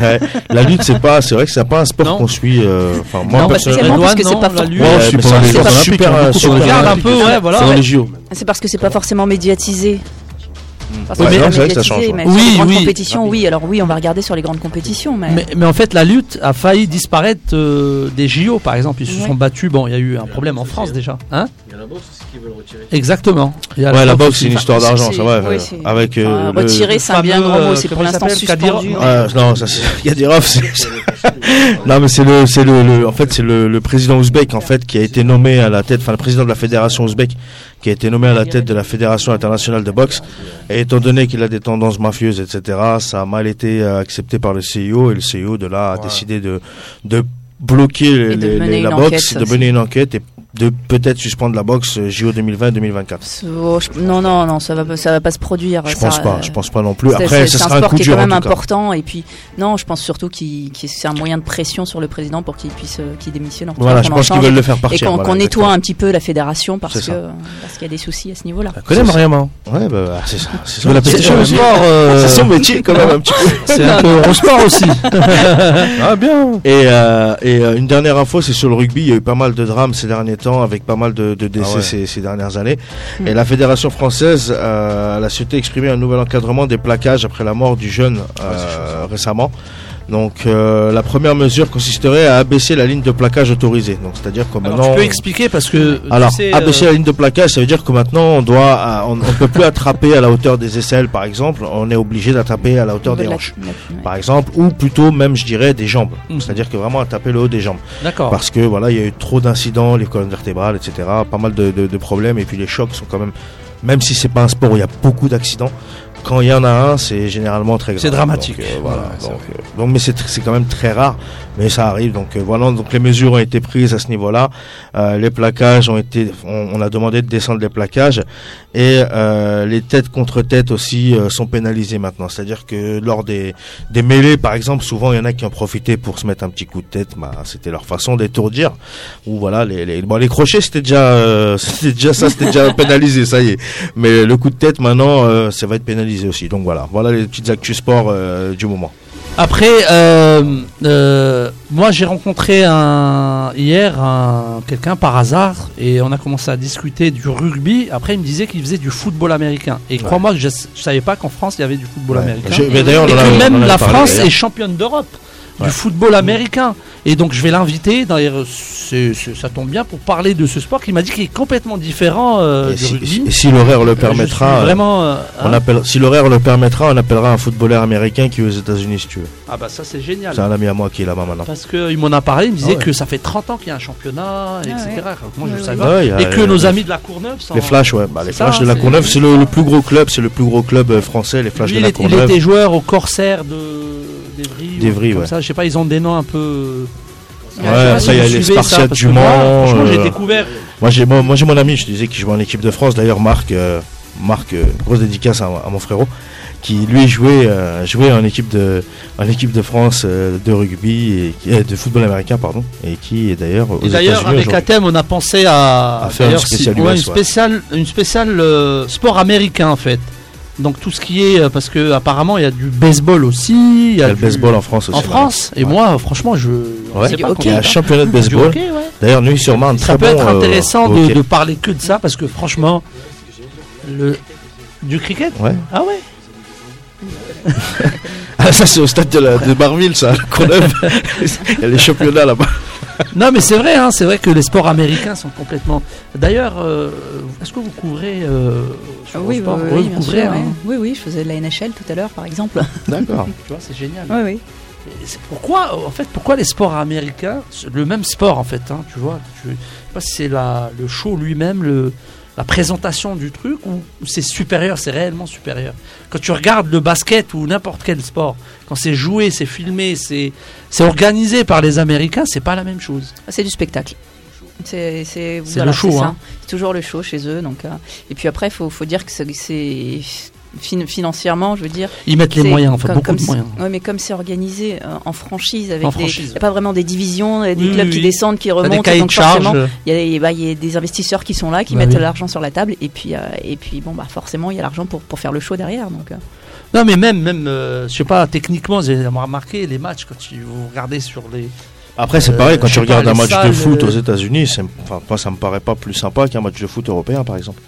Ouais, La lutte, c'est pas, c'est vrai que c'est pas un sport Non. qu'on suit. euh, Enfin, moi, Non, personnellement, spécialement parce que c'est pas la lutte. Ouais, c'est sport Olympiques, super, hein, euh, super un peu, ouais, voilà. C'est dans les JO. C'est parce que c'est pas forcément médiatisé. Parce Ouais, que c'est non, pas c'est vrai que ça change, mais ouais. sur les Oui, grandes oui. compétitions, oui. Alors oui, on va regarder sur les grandes compétitions, mais, Mais, mais en fait, la lutte a failli disparaître euh, des JO, par exemple. Ils se sont battus. Bon, il y a eu un problème en France déjà. Hein Il y a la boxe aussi qui veut le retirer. Exactement. Il y a Ouais, la boxe, aussi. c'est une histoire d'argent, c'est- ça va. ouais, euh, avec euh, Enfin, retirer, c'est un bien grand mot. euh, C'est pour l'instant suspendu. Ouais, non, ça c'est Kadyrov, c'est non mais c'est le c'est le, le- en fait c'est le, le président ouzbek en fait qui a été nommé à la tête enfin le président de la fédération ouzbek qui a été nommé à la tête de la fédération internationale de boxe et étant donné qu'il a des tendances mafieuses etc ça a mal été euh, accepté par le CIO et le CIO de là a décidé de de bloquer les- les- la boxe enquête, de mener une enquête et de peut-être suspendre la boxe euh, JO 2020-2024 Oh, je- Non, non, non, ça va, ça va pas se produire. je ça, pense pas euh, je pense pas non plus c'est- après c'est ce sera un sport coup qui est dur quand en même tout cas important. Et puis, non, je pense surtout qu'il qu'il- c'est un moyen de pression sur le président pour qu'il puisse, euh, qu'il démissionne. Voilà je en pense qu'ils veulent le faire Et partir qu'on voilà, qu'on nettoie un petit peu la fédération parce que parce qu'il y a des soucis à ce niveau-là. Tu connais Mariam, hein? Ouais, bah, c'est ça. C'est son- sport. métier quand même un petit peu. C'est un peu Eurosport aussi. Ah, bien Et, et une dernière info, c'est sur le rugby. Il y a eu pas mal de drames ces derniers temps, avec pas mal de, de décès Ah ouais. ces, ces dernières années. Mm. Et la fédération française, euh, elle a souhaité exprimer un nouvel encadrement des plaquages après la mort du jeune euh, récemment. Donc euh, la première mesure consisterait à abaisser la ligne de plaquage autorisée. Donc c'est-à-dire que Alors, maintenant. tu peux expliquer parce que. tu Alors, sais, abaisser euh, la ligne de plaquage, ça veut dire que maintenant on doit, euh, on, on peut plus attraper à la hauteur des aisselles, par exemple. On est obligé d'attraper à la hauteur des La- hanches, la- par exemple, ou plutôt même, je dirais, des jambes. Mhm. C'est-à-dire que vraiment à taper le haut des jambes. D'accord. Parce que voilà, il y a eu trop d'incidents, les colonnes vertébrales, etc. Pas mal de, de- de problèmes et puis les chocs sont quand même, même si c'est pas un sport où il y a beaucoup d'accidents, quand il y en a un, c'est généralement très grave. C'est dramatique. Donc, euh, voilà. Ouais, donc, euh, donc, mais c'est quand même très rare, mais ça arrive. Donc euh, voilà, donc les mesures ont été prises à ce niveau-là. Euh, les plaquages ont été, on, on a demandé de descendre les plaquages et euh, les têtes contre têtes aussi euh, sont pénalisées maintenant. C'est-à-dire que lors des des mêlées, par exemple, souvent il y en a qui ont profité pour se mettre un petit coup de tête. Bah, c'était leur façon d'étourdir. Ou voilà, les, les, bon, les crochets c'était déjà, euh, c'était déjà ça, c'était déjà pénalisé, ça y est. Mais le coup de tête maintenant, ça va être pénalisé aussi. Donc voilà, voilà les petites actus sport du moment. Après, euh, euh, moi j'ai rencontré un, hier un, quelqu'un par hasard et on a commencé à discuter du rugby. Après, il me disait qu'il faisait du football américain. Et crois-moi que je, je savais pas qu'en France il y avait du football Ouais. américain. Je- mais d'ailleurs, et on a- on même a la parlé, France est championne d'Europe Ouais. du football américain. Et donc je vais l'inviter. D'ailleurs, c'est- c'est- ça tombe bien pour parler de ce sport qui m'a dit qu'il est complètement différent euh, Et du si, rugby. et si l'horaire le Euh, permettra, vraiment. euh, on hein. appelle, si l'horaire le permettra, on appellera un footballeur américain qui est aux États-Unis si tu veux. Ah bah ça c'est génial. C'est un ami à moi qui est là-bas maintenant. Parce qu'il m'en a parlé, il me disait Ah ouais. que ça fait 30 ans qu'il y a un championnat, etc. ouais. Alors que Moi je Ouais, ne savais ouais. pas. Ouais, il y a- Et que nos amis de la Courneuve sont. Les Flash, ouais. Bah, les ça, Flash de la Courneuve, c'est le, le plus gros club, c'est le plus gros club français, les Flash Lui, de la est- il Courneuve. était joueur au Corsaire de d'Evry. ouais. Ça, je sais pas, ils ont des noms un peu. Ouais, ça, si il y a les Spartiates du moi, Mans, Franchement, j'ai euh, découvert. Moi j'ai moi, moi, j'ai mon ami, je te disais qui joue en équipe de France. D'ailleurs Marc, euh, Marc, euh, grosse dédicace à, à mon frérot, qui lui jouait euh, jouait en équipe de en équipe de France euh, de rugby et qui- euh, de football américain pardon et qui est d'ailleurs Et d'ailleurs, avec. Athème, on a pensé à, À faire une spéciale si- ouais, une ouais. spéciale, une spéciale euh, sport américain en fait. Donc tout ce qui est, euh, parce que apparemment il y a du baseball aussi, il y a, le du- baseball en France aussi. en France. Et moi, franchement, je. Ouais. pas Il y a un championnat de baseball. ouais. D'ailleurs Nuit sur Marne, Ça très peut bon. être euh, intéressant de, de parler que de ça parce que franchement, le du cricket? Ouais. Ah ouais. Ah, ça c'est au stade de, la, de Barville ça, la Courneuve. Il y a les championnats là-bas. Non, mais c'est vrai, hein, c'est vrai que les sports américains sont complètement. D'ailleurs, euh, est-ce que vous couvrez euh, sur Ah oui, le sport oui, oui, vous bien couvrez, sûr, hein. oui, oui, je faisais de la NHL tout à l'heure, par exemple. D'accord. Tu vois, c'est génial. Oui, oui. C'est pourquoi, en fait, pourquoi les sports américains, le même sport en fait, hein, tu vois, tu, je sais pas si c'est la, le show lui-même, le, la présentation du truc ou, ou c'est supérieur, c'est réellement supérieur. Quand tu regardes le basket ou n'importe quel sport, quand c'est joué, c'est filmé, c'est, c'est organisé par les Américains, c'est pas la même chose. C'est du spectacle. C'est voilà, le show, hein. C'est toujours le show chez eux. Donc, euh, et puis après, il faut, faut dire que c'est fin- financièrement, je veux dire. Ils mettent les moyens, enfin comme- beaucoup comme de moyens. Ouais, mais comme c'est organisé euh, en franchise, avec En des, franchise. il y a pas vraiment des divisions, des Oui, clubs oui, qui oui. descendent, qui remontent. des cahiers donc de charges. forcément, il y, a, bah, il y a des investisseurs qui sont là, qui Bah mettent oui. l'argent sur la table, et puis, euh, et puis bon, bah forcément, il y a l'argent pour, pour faire le show derrière. Donc, euh. Non, mais même, même, euh, je sais pas, techniquement, j'ai remarqué les matchs quand tu, vous regardez sur les. Après, c'est pareil, quand tu regardes un match de foot aux États-Unis, moi, ça me paraît pas plus sympa qu'un match de foot européen, par exemple.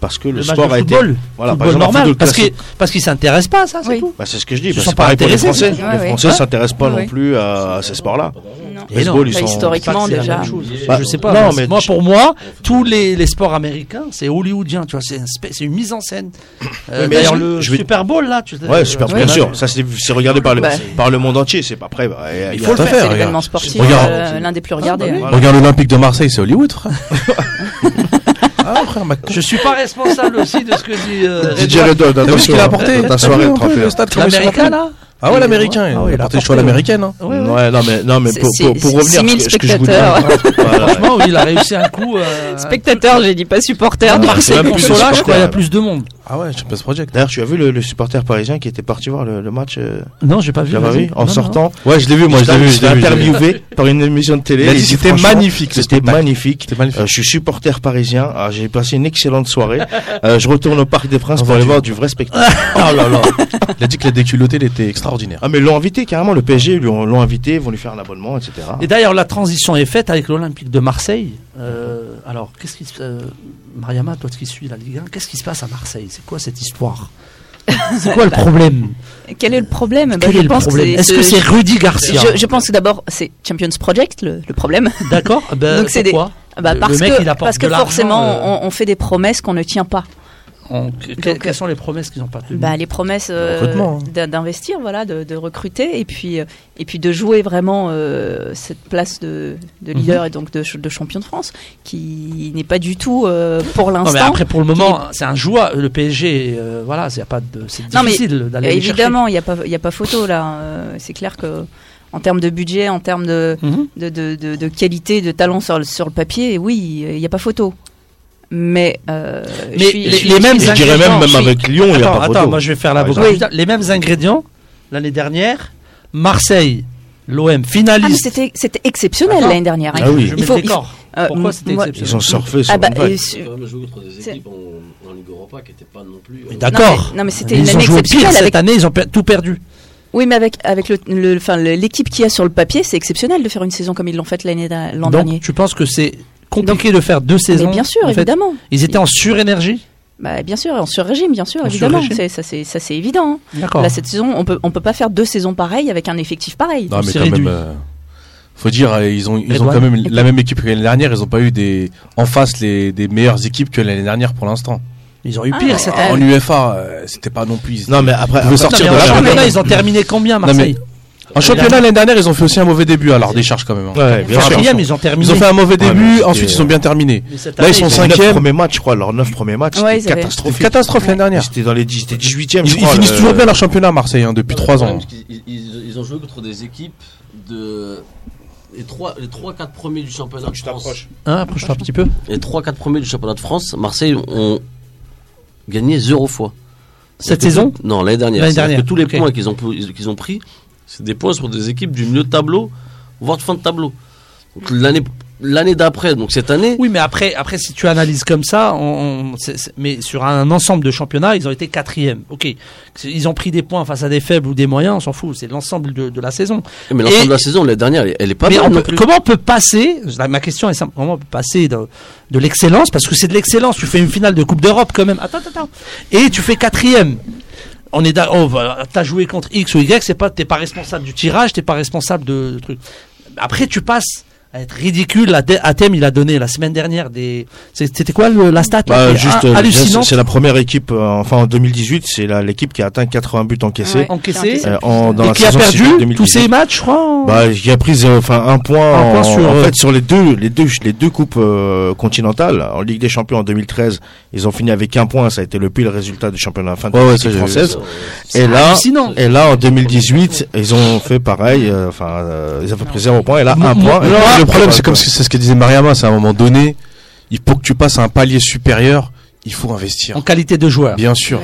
Parce que le, sport de a été. football, Voilà, football par exemple, normal, parce qu'ils classique. parce qu'ils s'intéressent pas à ça, c'est Oui. tout. Bah, c'est ce que je dis. Ils bah, sont c'est pas pareil pour les Français. ouais, les. Français Ouais. s'intéressent pas Ouais, non plus à, à ces. Et non, Baseball, ils bah, sont. historiquement, que déjà. Bah, je sais pas. non, moi, mais moi, tu- pour moi, tous les, les sports américains, c'est hollywoodien. Tu vois, c'est un spé- c'est une mise en scène. Euh, Oui, D'ailleurs, le je vais- Super Bowl là, tu Ouais, super, bien sûr. Ça, c'est regardé par le, Bah. par le monde entier. C'est pas après. bah, il faut le faire, C'est l'événement sportif, euh, l'un des plus regardés. bah oui. ouais. Voilà. Regarde l'Olympique de Marseille, c'est Hollywood. ah, frère, ma Je suis pas responsable aussi de ce que dit euh, DJ. Redon, T'as vu ce qu'il a attention, apporté ta soirée de un peu 31. le stade, comment il s'est L'américain là? Ah ouais, l'américain. Ah Il ouais, a il a apporté le apporté, choix à l'américaine. hein. Ouais, ouais. Ouais, non, mais, non, mais pour, pour, c'est- pour revenir. 6000 ce que- ce que je vous dis- spectateurs. Franchement, oui, il a réussi un coup. euh, Spectateur, j'ai dit pas supporter. Ah, donc c'est Pour de cela, je crois qu'il y a plus de monde. Ah ouais, Champions Project. D'ailleurs, tu as vu le, le supporter parisien qui était parti voir le, le match euh, Non, j'ai pas vu. Tu pas vu En Non, non. sortant Ouais, je l'ai vu, moi, je l'ai vu. je J'étais je interviewé par une émission de télé. Il a dit dit, c'était magnifique, C'était magnifique. Euh, je suis supporter parisien. Ah, J'ai passé une excellente soirée. Euh, je retourne au Parc des Princes pour aller voir du vrai spectacle. oh là là. Il a dit que la déculottée, elle était extraordinaire. Ah mais ils l'ont invité carrément. Le PSG ils l'ont invité, ils vont lui faire un abonnement, etc. Et d'ailleurs, la transition est faite avec l'Olympique de Marseille. Euh, alors, qu'est-ce qui se euh, Mariama, toi qui suis la Ligue 1, qu'est-ce qui se passe à Marseille? C'est quoi cette histoire? C'est quoi le problème? Quel est le problème? Bah, Quel est le pense problème? c'est- Est-ce que c'est Rudy Garcia? Je, je pense que d'abord c'est Champions Project le, le problème. D'accord ben, Donc c'est des- pourquoi? Bah, Le- parce le mec, que il parce que forcément euh, on, on fait des promesses qu'on ne tient pas. On- que- Donc, Quelles sont les promesses qu'ils n'ont pas tenues Bah, les promesses euh, hein. d'in- d'investir, voilà, de, de recruter et puis euh, et puis de jouer vraiment euh, cette place de, de Mhm. leader et donc de, ch- de champion de France qui n'est pas du tout euh, pour l'instant. après, pour le moment, c'est un joueur. Le PSG, euh, voilà, c'est difficile d'aller. Évidemment, il n'y a pas il y a pas photo là. Euh, c'est clair que en termes de budget, en termes de Mhm. de, de, de, de qualité, de talent sur le, sur le papier, oui, il n'y a pas photo mais, euh, mais je suis, les, les, mêmes je dirais même même avec Lyon attends, il y a pas attends, moi je vais faire la oui. les mêmes ingrédients l'année dernière Marseille l'OM finaliste ah, c'était exceptionnel l'année dernière hein. ah, oui. il faut, euh, c'était exceptionnel Ils ont surfé sur ah bah, une Ils joué contre des équipes en, en, Ligue Europa qui n'étaient pas non plus. Euh, d'accord. Non mais, mais c'était une année exceptionnelle. Pire, avec... Cette année, ils ont per tout perdu. Oui, mais avec, avec l'équipe le, le, qu'il y a sur le papier, c'est exceptionnel de faire une saison comme ils l'ont faite l'année l'an dernier. Tu penses que c'est compliqué Donc, de faire deux saisons. Bien sûr, évidemment. Ils étaient en surénergie bah, bien sûr, en sur-régime, bien sûr, en évidemment. C'est, ça, c'est, évident. Hein. Là, cette saison, on peut, on peut pas faire deux saisons pareilles avec un effectif pareil. Non, mais quand même, euh, faut dire, euh, ils ont, ils ont quand même la même équipe que l'année dernière. Ils ont pas eu des, en face les, des meilleures équipes que l'année dernière pour l'instant. Ils ont eu ah, pire cette année. En UFA, euh, c'était pas non plus. Non, mais après, ils après sortir non, de mais ils ont terminé combien, Marseille? En championnat, l'année dernière, ils ont fait aussi un mauvais début, alors des charges quand même. Hein. Ils, ont fait un mauvais début, ensuite ils ont bien terminé. Là, ils sont cinquième, premiers matchs, je crois. Leurs 9 premiers matchs. Catastrophe l'année dernière. C'était dans les 10, c'était 18 e Ils, finissent toujours bien leur championnat à Marseille hein, depuis 3 ans. Ils ont joué contre des équipes de les 3 les 3 4 premiers du championnat de France. Hein, approche-toi un petit peu. Les 3 4 premiers du championnat de France, Marseille ont gagné 0 fois. Cette saison Non, l'année dernière. L'année dernière. Que tous les points qu'ils ont qu'ils ont pris, c'est des postes pour des équipes du milieu de tableau, voire de fin de tableau. L'année l'année d'après, donc cette année. Oui, mais après, après si tu analyses comme ça, on, mais sur un ensemble de championnats, ils ont été quatrième. Ok, ils ont pris des points face à des faibles ou des moyens, on s'en fout. C'est l'ensemble de, la saison. Mais l'ensemble de la saison, eh, la dernière, elle, est pas mais. Comment on peut passer Ma question est simple. Comment on peut passer de, l'excellence Parce que c'est de l'excellence. Tu fais une finale de Coupe d'Europe quand même. Attends, attends. Et tu fais quatrième on est da, oh, t'as joué contre X ou Y, c'est pas, t'es pas responsable du tirage, t'es pas responsable de, de. Après, tu passes être ridicule. La thème, il a donné la semaine dernière des. C'était quoi le, la stat bah, Juste, euh, c'est la première équipe. Euh, enfin, en 2018, c'est l'équipe qui a atteint 80 buts encaissés. Ouais, encaissés. Euh, dans et la qui saison a perdu tous ses matchs, je crois. Bah, il a pris enfin un point. Un sur, en euh, fait, sur les deux, les deux, les deux coupes continentales en Ligue des Champions en 2013, ils ont fini avec un point. Ça a été le pire résultat du championnat fin de ouais, ouais, française. Et là, et là, en 2018, ils ont fait pareil. Enfin, ils ont fait pris zéro point. Et là, un point le problème, c'est comme c'est ce que disait Mariama, c'est à un moment donné, il faut que tu passes à un palier supérieur, il faut investir. En qualité de joueur. Bien sûr.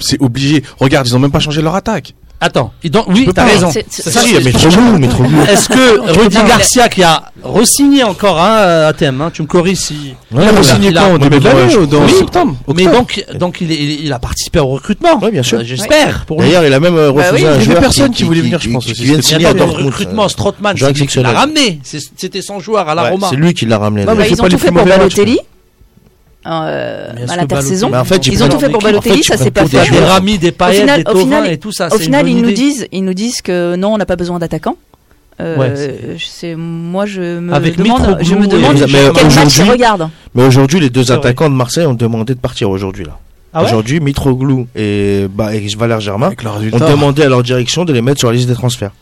C'est obligé. Regarde, ils ont même pas changé leur attaque. Attends, donc, oui, t'as raison. Si, mais trop lourd, mais trop lourd. Est-ce que Rudy Garcia, qui a re-signé encore hein, à TM, hein, tu me corriges si. Ouais, il a re-signé quand En début ou dans oui, septembre Mais donc, donc il, a participé au recrutement. Oui, bien sûr. Euh, j'espère. D'ailleurs, il a même euh, bah refusé bah oui, un. Il y personne qui, voulait venir, je pense. Il vient de signer à Dortmund. Le recrutement, Strottmann, c'est lui qui l'a ramené. C'était son joueur à la Roma. C'est lui qui l'a ramené. Non, mais ils ont tout fait pour Balotelli. Hein, euh, à l'intersaison. En ils ont tout fait pour Balotelli, en fait, ça s'est pas fait. Des ramis, des paillettes, au final, des au et tout ça. Au final, ils nous disent, ils nous disent que non, on n'a pas besoin d'attaquants. Euh, moi je me demande, je me demande mais quel match je regarde. Mais aujourd'hui, les deux attaquants de Marseille ont demandé de partir aujourd'hui là. Ah aujourd'hui, Mitroglou et, bah, et Valère Germain ont demandé à leur direction de les mettre sur la liste des transferts.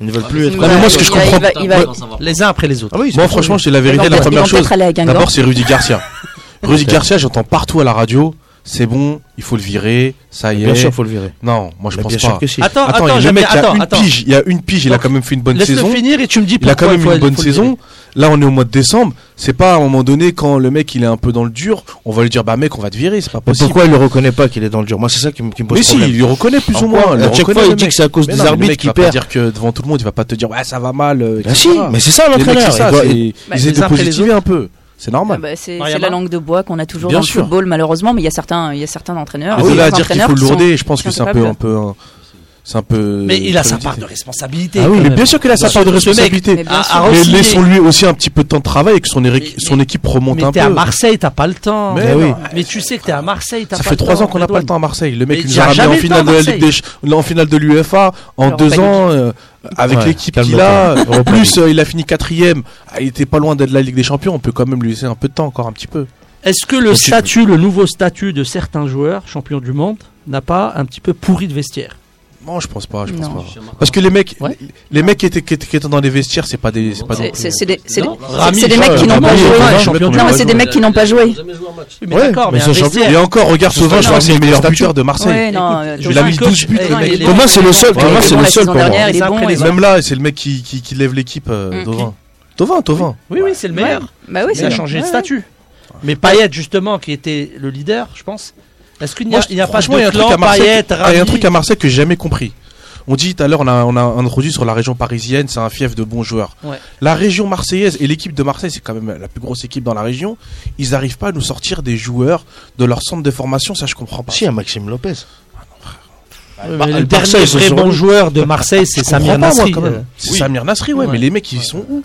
Ils ne veulent plus être. Mais moi, ce que je comprends. Les uns après les autres. Ah moi, franchement, c'est la vérité. La première chose. D'abord, c'est Rudy Garcia. Rudy Garcia, j'entends partout à la radio. C'est bon, il faut le virer, ça y est. Bien sûr, il faut le virer. Non, moi je pense bien pas. Attends, attends, il y a, une pige, il y a une pige, il a quand même fait une bonne saison. Laisse finir et tu me dis pourquoi il a quand même fait une bonne saison. Là, on est au mois de décembre, c'est pas à un moment donné quand le mec il est un peu dans le dur, on va lui dire bah mec, on va te virer, c'est pas possible. Mais pourquoi il le reconnaît pas qu'il est dans le dur? Moi, c'est ça qui me, pose problème. Mais si, il le reconnaît plus ou moins. À chaque fois, il dit que c'est à cause des arbitres qui perd. dire que devant tout le monde, il va pas te dire ouais, ça va mal. Euh, bah si, mais c'est ça l'entraîneur. Ils bah, étaient positifs un peu. C'est normal. Ah bah, c'est la langue de bois qu'on a toujours Bien dans le football malheureusement, mais il y a certains, il y a certains entraîneurs. Ah oui, là, à dire qu'il faut lourder, je pense que c'est un peu, un peu, c'est un peu. Mais il a sa part de responsabilité. Ah oui, bien sûr qu'il a sa part de responsabilité. Ah, mais laissons-lui aussi un petit peu de temps de travail et que son, équipe remonte un peu. Mais t'es à Marseille, t'as pas le temps. Ah mais tu sais que t'es à Marseille, t'as pas le temps. Ça fait trois ans qu'on n'a pas le temps à Marseille. Le mec, il nous a ramené en finale de la Ligue des en finale de l'UFA en deux ans euh, avec l'équipe qu'il a. En hein. plus, euh, il a fini quatrième. Ah, il était pas loin d'être la Ligue des Champions. On peut quand même lui laisser un peu de temps, encore un petit peu. Est-ce que le statut, le nouveau statut de certains joueurs champions du monde, n'a pas un petit peu pourri de vestiaire? Non, je pense pas, je pense pas. Parce que les mecs, les mecs qui étaient, qui étaient, dans les vestiaires, c'est pas des, c'est pas des, c'est des, des mecs qui n'ont pas joué. Non, mais c'est des mecs qui n'ont pas joué. Ouais, mais et encore, regarde Sauvin, je crois que c'est le meilleur buteur de Marseille. Il a mis 12 buts. Thomas, c'est le seul. Thomas, c'est le seul pour moi. Même là, c'est le mec qui lève l'équipe. Tovin. Tovin, Tovin. Oui, oui, c'est le meilleur. Bah oui, ça a changé de statut. Mais Payet justement, qui était le leader, je pense. Est-ce qu'il n'y a, a, pas de clan, Il y a un truc à Marseille que j'ai jamais compris. On dit tout à l'heure, on a, on a introduit sur la région parisienne, c'est un fief de bons joueurs. La région marseillaise et l'équipe de Marseille, c'est quand même la plus grosse équipe dans la région. Ils n'arrivent pas à nous sortir des joueurs de leur centre de formation, ça je comprends pas. Si, à Maxime Lopez. Le, dernier vrai bon joueur de Marseille, c'est euh. Samir Nasri. C'est. Samir Nasri, ouais, mais les mecs, ils sont où?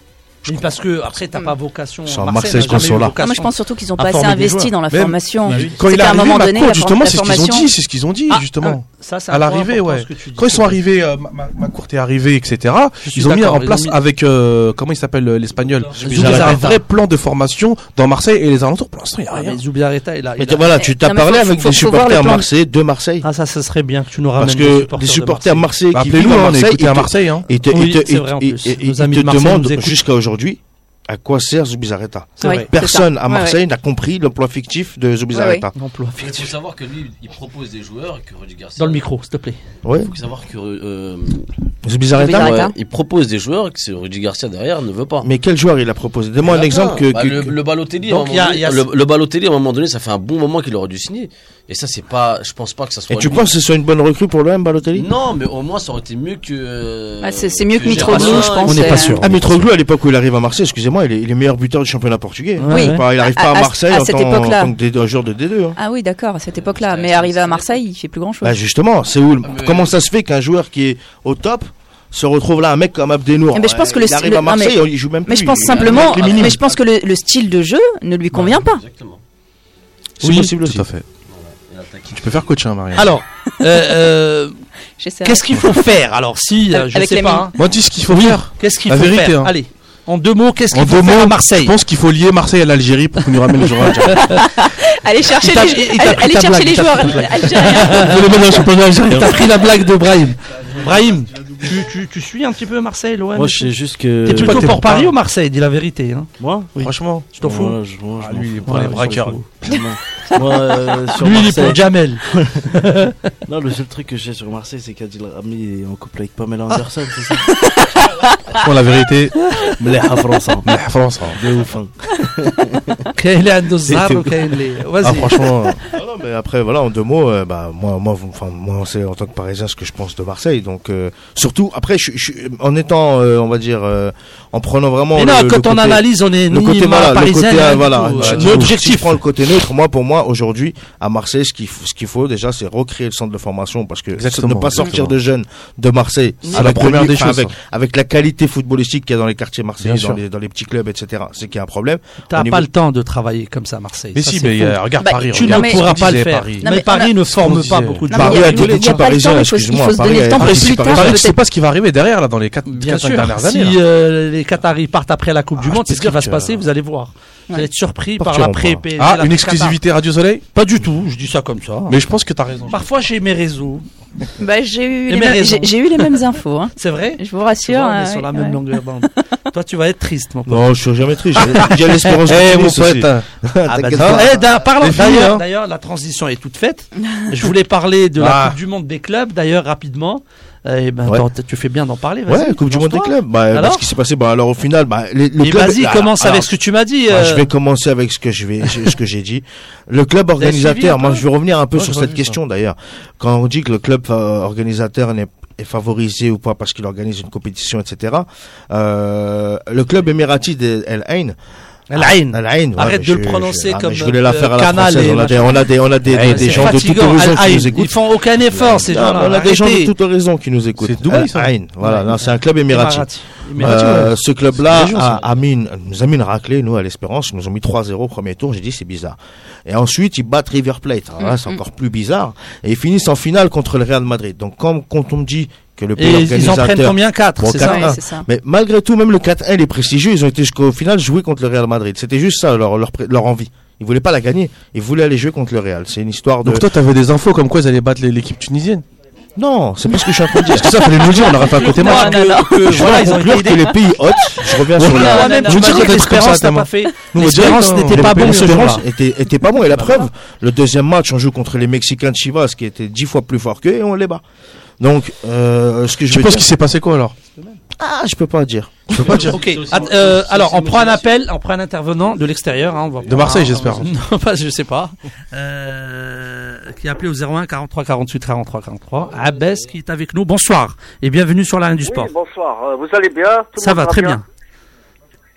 Parce que après t'as pas vocation. Sans Marseille, Marseille. Vocation Moi je pense surtout qu'ils ont pas assez investi dans la formation. Quand il est moment donné, justement, c'est ce qu'ils ont dit, c'est ce qu'ils ont dit justement. À l'arrivée, ouais. Quand ils sont arrivés, euh, ma, ma est arrivée, etc. Ils ont mis en place avec euh, comment il s'appelle euh, l'espagnol. Ils ont un vrai plan de formation dans Marseille et les alentours. Pour l'instant, il y a rien. Mais voilà, tu t'as parlé avec des supporters marseillais de Marseille. Ah ça, ça serait bien que tu nous ramènes. Parce que des supporters Marseille qui vivent à Marseille, à Marseille, hein. Ils te demandent jusqu'à aujourd'hui aujourd'hui à quoi sert Zubizarreta vrai. Personne à Marseille n'a compris l'emploi fictif de Zubizarreta. Il faut savoir que lui, il propose des joueurs que Rudy Garcia. Dans le micro, s'il te plaît. Il faut savoir que euh, Zubizarreta, il propose des joueurs que Rudy Garcia derrière ne veut pas. Mais quel joueur il a proposé? Donne-moi un exemple bah, le, le, Balotelli. Donc, a... le, Balotelli à un moment donné, ça fait un bon moment qu'il aurait dû signer. Et ça, c'est pas, je pense pas que ça soit. Et tu penses que ce soit une bonne recrue pour l'OM, Balotelli? Non, mais au moins ça aurait été mieux que. Euh, bah, c'est mieux que, que Mitroglou, je pense. On n'est pas euh, sûr. Ah, Mitroglou à l'époque où il arrive à Marseille, excusez-moi il est, il est, meilleur buteur du championnat portugais. Hein. Il n'arrive pas à, Marseille à en, tant, que joueur de D2. Hein. Ah oui, d'accord, à cette époque-là. Mais arrivé à Marseille, il fait plus grand-chose. Bah justement, c'est où, comment ça se fait qu'un joueur qui est au top se retrouve là un mec comme Abdenour? Mais je pense que le arrive à Marseille, il joue même. Mais je pense simplement, mais je pense que le, style de jeu ne lui convient pas. Exactement. C'est possible aussi. Tout à fait. Tu peux faire coach, hein, Maria. Alors, euh, euh, qu'est-ce qu'il faut faire? Alors, si, euh, je sais pas. Hein. Moi, dis ce qu'il faut faire. Qu'est-ce qu'il faut vérité, faire? Allez. En deux mots, qu'est-ce qu'il faut faire mots, Marseille Je pense qu'il faut lier Marseille à l'Algérie pour qu'on nous ramène les joueurs algériens. allez chercher les, joueurs. allez, chercher les joueurs algériens. T'as pris la blague de Brahim. Brahim, tu, tu, tu, suis un petit peu Marseille, l'OM Moi, je sais juste que. T'es plutôt pour Paris ou Marseille, dis la vérité. Hein moi. Franchement. Je t'en fous je, moi, Lui, il est pour les braqueurs. lui, il est pour Jamel. non, le seul truc que j'ai sur Marseille, c'est qu'Adil Rami est en couple avec Pamela ah. Anderson, c'est ça pour la vérité, مليحة فرنسا مليحة فرنسا ouf. كاين اللي عنده الزهر وكاين اللي Ah, vas-y mais après, voilà, en deux mots, euh, bah, moi, moi, vous- enfin, moi, c'est en tant que Parisien ce que je pense de Marseille. Donc, euh, surtout, après, je, je- en étant, euh, on va dire, euh, en prenant vraiment. Mais non, le quand on côté- analyse, on est le ni côté voilà, le parisien, côté euh, ni voilà, tout, euh, si je l'objectif. prends le côté neutre, moi pour moi aujourd'hui à Marseille, ce qu'il faut, ce qu'il faut déjà, c'est recréer le centre de formation parce que ne pas sortir exactement. de jeunes de Marseille C'est la première des choses, Avec, avec avec la qualité footballistique qu'il y a dans les quartiers marseillais, dans les, petits clubs, etc. C'est qu'il y a un problème. T'as pas le temps de travailler comme ça à Marseille. Mais si, mais euh, regarde bah, Paris. Tu regarde. ne pourras pas le faire. Paris. Mais, Paris ne forme pas beaucoup de gens. Paris a été coaché excuse-moi. Ne sait pas ce qui va arriver derrière, là, dans les 4 dernières années. Si euh, les Qataris partent après la Coupe ah, du Monde, c'est ce qui va se passer, vous allez voir. Vous allez être surpris par, la pré Ah, une exclusivité Radio Soleil Pas du tout, je dis ça comme ça. Mais je pense que tu as raison. Parfois, j'ai mes réseaux. Bah, j'ai eu, les mêmes infos. Hein. C'est vrai Je vous rassure. On est euh, sur la même longueur d'onde. Toi, tu vas être triste, mon pote. Non, je ne suis jamais triste. J'ai l'espérance de Eh, mon pote D'ailleurs, la transition est toute faite. Je voulais parler de la ah. Coupe du Monde des clubs, d'ailleurs, rapidement eh ben, tu fais bien d'en parler. Ouais, Coupe du Monde des clubs. Bah, bah ce qui s'est passé, bah, alors au final, bah, les, le club. Vas-y, bah, commence avec ce que tu m'as dit. Bah, euh... Je vais commencer avec ce que je vais, ce que j'ai dit. Le club organisateur. Moi, je vais revenir un peu sur cette question d'ailleurs. Quand on dit que le club euh, organisateur n'est est favorisé ou pas parce qu'il organise une compétition, etc. Euh, le club émirati d'El Ain ah, Al-Ain. Arrête de le prononcer ah, comme je canal. On a des, on a des, on a des, gens de toute horizon qui nous écoutent. Ils font aucun effort, ces gens-là. On a des gens de toute horizon qui nous écoutent. C'est d'où ils sont? Voilà, c'est un club émirati. Euh, ce club-là a, a, nous a mis une raclée, nous, à l'Espérance. Ils nous ont mis 3-0 au premier tour. J'ai dit, c'est bizarre. Et ensuite, ils battent River Plate. C'est mm. encore plus bizarre. Et ils finissent en finale contre le Real Madrid. Donc, quand, quand on me dit, que le pays. Ils en prennent combien 4, c'est ça, Mais malgré tout, même le 4-1, est prestigieux, ils ont été jusqu'au final joués contre le Real Madrid. C'était juste ça, leur, leur, envie. Ils voulaient pas la gagner. Ils voulaient aller jouer contre le Real. C'est une histoire de. Donc toi, t'avais des infos comme quoi ils allaient battre l'équipe tunisienne non, c'est pas ce que je suis en train de dire. Parce que ça, fallait nous dire, on aurait fait un côté non, match. Je voilà, ils ont que les pays hôtes, je reviens sur la. Non, non, je veux dire que l'espérance n'a pas fait. L'espérance n'était pas bon ce jour-là. Était pas bon. Et la preuve, le deuxième match, on joue contre les Mexicains de Chivas, qui étaient dix fois plus forts qu'eux, et on les bat. Donc, euh, je. Tu penses qu'il s'est passé quoi alors Ah, je peux pas dire. Je peux pas dire. Euh, alors, on prend un appel, on prend un intervenant de l'extérieur. Hein, de Marseille, j'espère. Non, pas, je sais pas. Euh, qui a appelé au 01 43 48 43 43. Abès qui est avec nous. Bonsoir et bienvenue sur la du sport. Bonsoir. Vous allez bien Ça va très bien.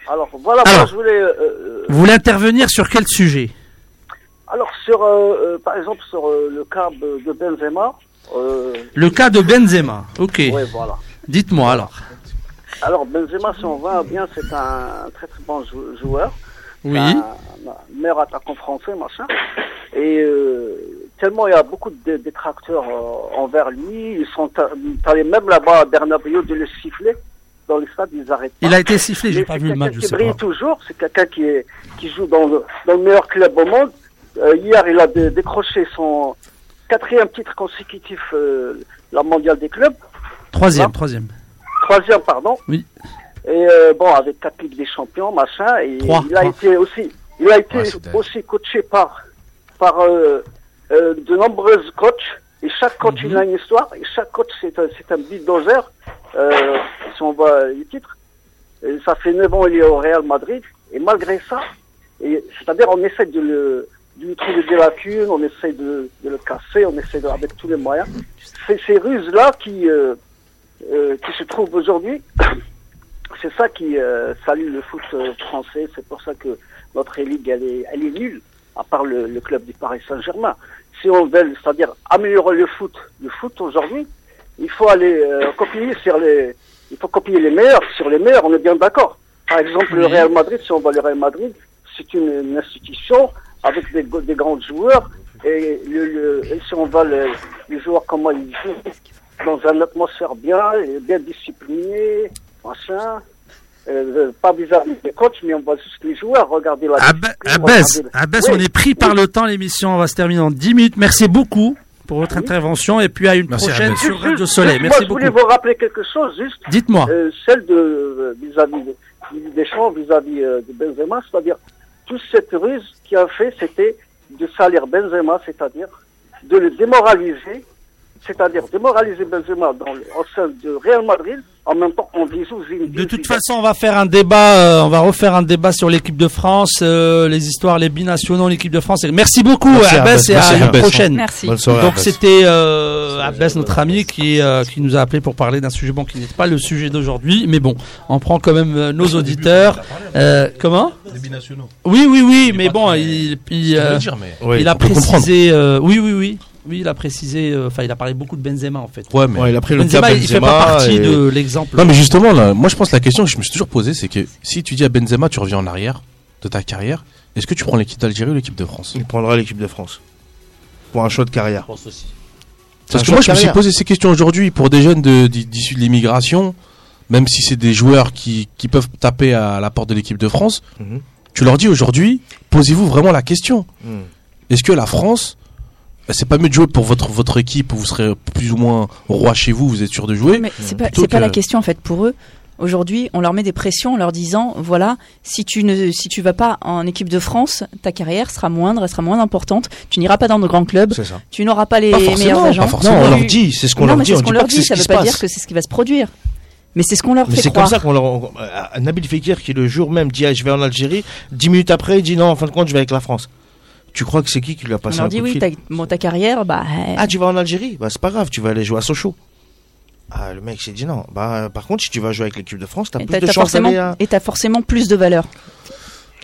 Alors voilà. Moi, je voulais. Vous voulez intervenir sur quel sujet? Alors sur, par exemple, sur le cas de Benzema, le cas de Benzema. Ok. ouais, voilà. Dites-moi alors. Alors Benzema, si on va bien, c'est un très très bon jou- joueur. Oui. un, un meilleur attaquant français, machin. Et euh, tellement il y a beaucoup de détracteurs euh, envers lui, ils sont allés même là-bas à Bernabeu de le siffler. Dans les stades, ils arrêtent pas. Il a été sifflé, j'ai pas c'est vu le quelqu'un match, je qui sais brille pas. toujours, c'est quelqu'un qui, est, qui joue dans le, dans le meilleur club au monde. Euh, hier, il a dé- décroché son quatrième titre consécutif, euh, la mondiale des clubs. Troisième, Ah. troisième. Troisième, pardon. Oui. Et euh, bon, avec quatre Ligues des champions, machin. Et Trois, il a trois. été aussi, il a été Ouais, aussi coaché par, par euh, euh, de nombreuses coachs. Et chaque coach, Mhm. il a une histoire. Et chaque coach, c'est un, c'est un bulldozer. Euh, si on voit les titres. Et ça fait 9 ans, il est au Real Madrid. Et malgré ça, et c'est-à-dire, on essaie de le, de lui trouver des lacunes, on essaie de, de le casser, on essaie de, avec tous les moyens. C'est ces ruses-là qui, euh, euh, qui se trouvent aujourd'hui. C'est ça qui euh, salue le foot euh, français. C'est pour ça que notre ligue, elle est, elle est nulle, à part le, le club du Paris Saint-Germain. Si on veut, c'est-à-dire améliorer le foot, le foot aujourd'hui, il faut aller euh, copier sur les, il faut copier les meilleurs sur les meilleurs. On est bien d'accord. Par exemple, le. Real Madrid, si on va le Real Madrid, c'est une, une institution avec des, des grands joueurs. Et, le, le- et si on va le- les joueurs comment ils jouent dans une atmosphère bien, bien disciplinée, machin. Euh, pas vis-à-vis des coachs, mais on voit juste les joueurs. Regardez la Oui. on est pris par le temps. L'émission va se terminer en 10 minutes. Merci beaucoup pour votre Oui. intervention et puis à une Merci, prochaine Abbas. sur Juste- Radio Soleil. Merci moi, je voulais beaucoup. vous rappeler quelque chose, juste. Dites-moi. Euh, celle de euh, vis-à-vis de- des champs, vis-à-vis euh, de Benzema, c'est-à-dire toute cette ruse qui a fait, c'était de salir Benzema, c'est-à-dire de le démoraliser, c'est-à-dire démoraliser Benzema dans le, au sein de Real Madrid, en même temps on dissout Zinedine De toute Zidane. façon, on va faire un débat. euh, on va refaire un débat sur l'équipe de France, euh, les histoires, les binationaux, l'équipe de France. Merci beaucoup, Merci, Abbas, et à Abbas. prochaine. Merci. Bonne soirée. Donc c'était euh, Abbas, notre ami, qui, euh, qui nous a appelé pour parler d'un sujet bon qui n'est pas le sujet d'aujourd'hui, mais bon, on prend quand même euh, nos auditeurs. Euh, comment Des binationaux. Oui, oui, oui, Il mais bon, il, il, euh, dire, mais. Il a précisé. euh, oui, oui, oui, oui, il a précisé. euh, Enfin, il a parlé beaucoup de Benzema en fait. Ouais, mais. Ouais, il a pris le cas Benzema, il fait pas Benzema partie et- de l'exemple. Non, mais justement, là, moi, je pense que la question que je me suis toujours posée, c'est que si tu dis à Benzema, tu reviens en arrière de ta carrière, est-ce que tu prends l'équipe d'Algérie ou l'équipe de France? Il prendra l'équipe de France. Pour un choix de carrière. Je pense aussi. Parce que moi, je me suis posé ces questions aujourd'hui pour des jeunes de- d'i- d'issus de l'immigration, même si c'est des joueurs qui, qui peuvent taper à la porte de l'équipe de France. Mhm. Tu leur dis aujourd'hui, posez-vous vraiment la question. Mhm. Est-ce que la France, c'est pas mieux de jouer pour votre, votre équipe où vous serez plus ou moins roi chez vous, vous êtes sûr de jouer Mais c'est pas, pas la question en fait pour eux. Aujourd'hui, on leur met des pressions en leur disant voilà, si tu ne si tu vas pas en équipe de France, ta carrière sera moindre, elle sera moins importante. Tu n'iras pas dans de grands clubs, tu n'auras pas les Pas meilleurs pas agents. forcément. Non, on leur dit, c'est ce qu'on non, leur dit. c'est On ce dit qu'on pas leur que dit, ça qui veut se pas dire que c'est ce qui va se produire. Mais c'est ce qu'on leur Mais fait c'est comme ça qu'on leur. on- Nabil Fekir qui le jour même dit ah, je vais en Algérie, dix minutes après il dit non en fin de compte je vais avec la France. Tu crois que c'est qui qui lui a On passé leur un dit coup de oui, fil ta, bon, ta carrière, bah Ah tu vas en Algérie Bah c'est pas grave, tu vas aller jouer à Sochaux. Ah le mec s'est dit non. Bah par contre si tu vas jouer avec l'équipe de France, t'as plus de forcément d'aller à. et t'as forcément plus de valeur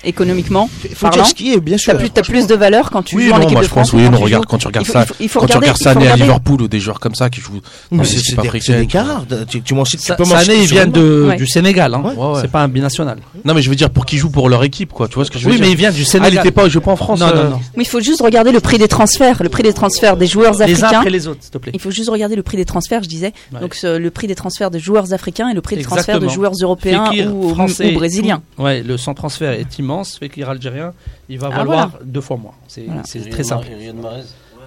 économiquement. Parlant. qui est bien sûr. T'as plus, t'as plus de valeur quand tu Oui, joues en non, équipe moi de je France. pense, oui, que non, regarde, quand tu regardes ça, il faut- quand tu regardes Sané à Liverpool ou des joueurs comme ça qui jouent Mais des c'est c'est des, des carats. Tu, tu m'en cites, Sané, il vient du Sénégal, hein. Ouais, ouais. c'est pas un binational. Non, mais je veux dire pour qu'ils jouent pour leur équipe, quoi. Tu vois ce que je veux Oui, dire mais il vient du Ah, il Sénégal. était pas, joue pas en France. non, euh, non, non. Mais il faut juste regarder le prix des transferts, le prix des transferts des joueurs Les uns africains. après les autres, s'il te plaît. Il faut juste regarder le prix des transferts, je disais. Donc le prix des transferts de joueurs africains et le prix des transferts de joueurs européens ou, brésiliens. Ouais, le sans transfert est immense. Fekir algérien, il va Ah, valoir voilà. deux fois moins. C'est Voilà. très simple. Riyad Mahrez.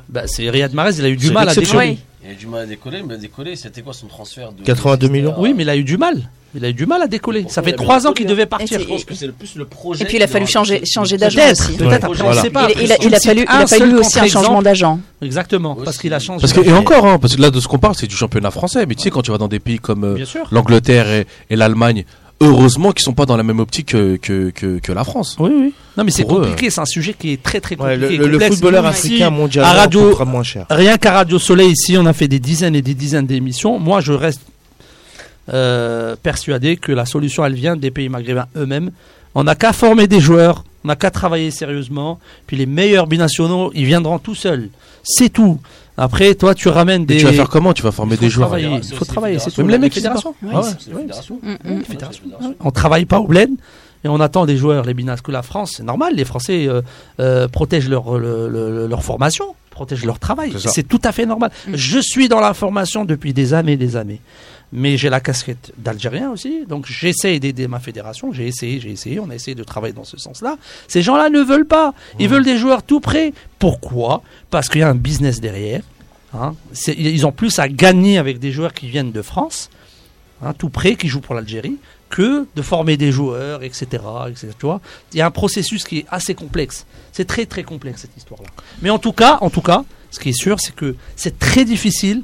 Bah, c'est Riyad Mahrez, il a eu du mal à décoller. Il a eu du mal à décoller, mais à décoller, c'était quoi son transfert de 82 millions. À- Oui, mais il a eu du mal. Il a eu du mal à décoller. Ça fait trois ans qu'il devait partir. Et Je pense que c'est le plus le projet. Et puis il a fallu changer, fait- changer d'agent aussi. peut-être. Ouais, voilà. Il, il a, il fallu, il a fallu aussi un changement d'agent. Exactement, parce qu'il a changé. Parce que, et encore, hein, parce que là, de ce qu'on parle, c'est du championnat français. Mais tu sais, quand tu vas dans des pays comme euh, l'Angleterre et, et l'Allemagne, heureusement qu'ils sont pas dans la même optique que, que, que, que la France. Oui, oui. Non, mais c'est compliqué. C'est un sujet qui est très, très Ouais, compliqué. le, le- le complexe. footballeur africain à radio- moins cher. Rien qu'à Radio Soleil, ici, on a fait des dizaines et des dizaines d'émissions. Moi, je reste euh, persuadé que la solution, elle vient des pays maghrébins eux-mêmes. On n'a qu'à former des joueurs On n'a qu'à travailler sérieusement. Puis les meilleurs binationaux, ils viendront tout seuls. C'est tout. Après, toi, tu ramènes Et des. tu vas faire comment? Tu vas former Il faut des joueurs Il faut travailler, c'est tout. Même les mecs, fédérations. Mm, mm. On travaille pas au bled et on attend des joueurs, les binas, que la France, c'est normal, les Français euh, euh, protègent leur, le- le- leur formation, protègent leur travail. C'est tout à fait normal. Je suis dans la formation depuis des années et des années. Mais j'ai la casquette d'Algérien aussi, donc j'essaie d'aider ma fédération. J'ai essayé, j'ai essayé, on a essayé de travailler dans ce sens-là. Ces gens-là ne veulent pas. Ils veulent des joueurs tout prêts. Pourquoi? Parce qu'il y a un business derrière. hein. Ils ont plus à gagner avec des joueurs qui viennent de France, hein, tout prêts, qui jouent pour l'Algérie, que de former des joueurs, etc. etc. Tu vois Il y a un processus qui est assez complexe. C'est très très complexe cette histoire-là. Mais en tout cas, en tout cas, ce qui est sûr, c'est que c'est très difficile.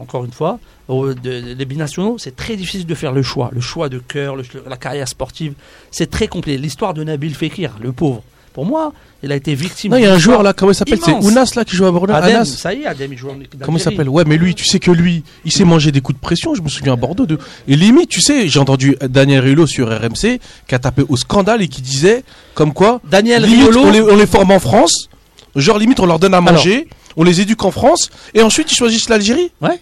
Encore une fois, de- les binationaux, c'est très difficile de faire le choix, le choix de cœur, le- la carrière sportive. C'est très complet. L'histoire de Nabil Fekir, le pauvre. Pour moi, il a été victime. Non, il y a un joueur là, comment il s'appelle? C'est. Ounas là qui joue à Bordeaux? Adem, Anas? ça y est, Adem, il joue en Comment il s'appelle? Ouais, mais lui, tu sais que lui, il s'est mangé des coups de pression. Je me souviens à Bordeaux de. Et limite, tu sais, j'ai entendu Daniel Riolo sur RMC qui a tapé au scandale et qui disait comme quoi. Daniel limite, Riolo, on les, on les forme en France. Genre limite, on leur donne à manger, on les éduque en France, et ensuite ils choisissent l'Algérie. Ouais.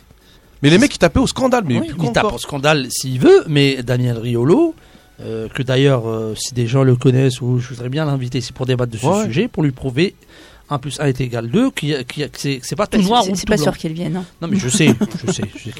Mais les mecs, ils tapaient au scandale. Mais Oui, plus il tape encore. au scandale s'il veut, mais Daniel Riolo, euh, que d'ailleurs, euh, si des gens le connaissent, ou je voudrais bien l'inviter ici pour débattre de ce Ouais. sujet, pour lui prouver 1 plus 1 est égal 2, qui, qui, c'est pas tout noir ou c'est tout pas sûr qu'ils viennent. hein. Non mais je sais, je sais, je sais.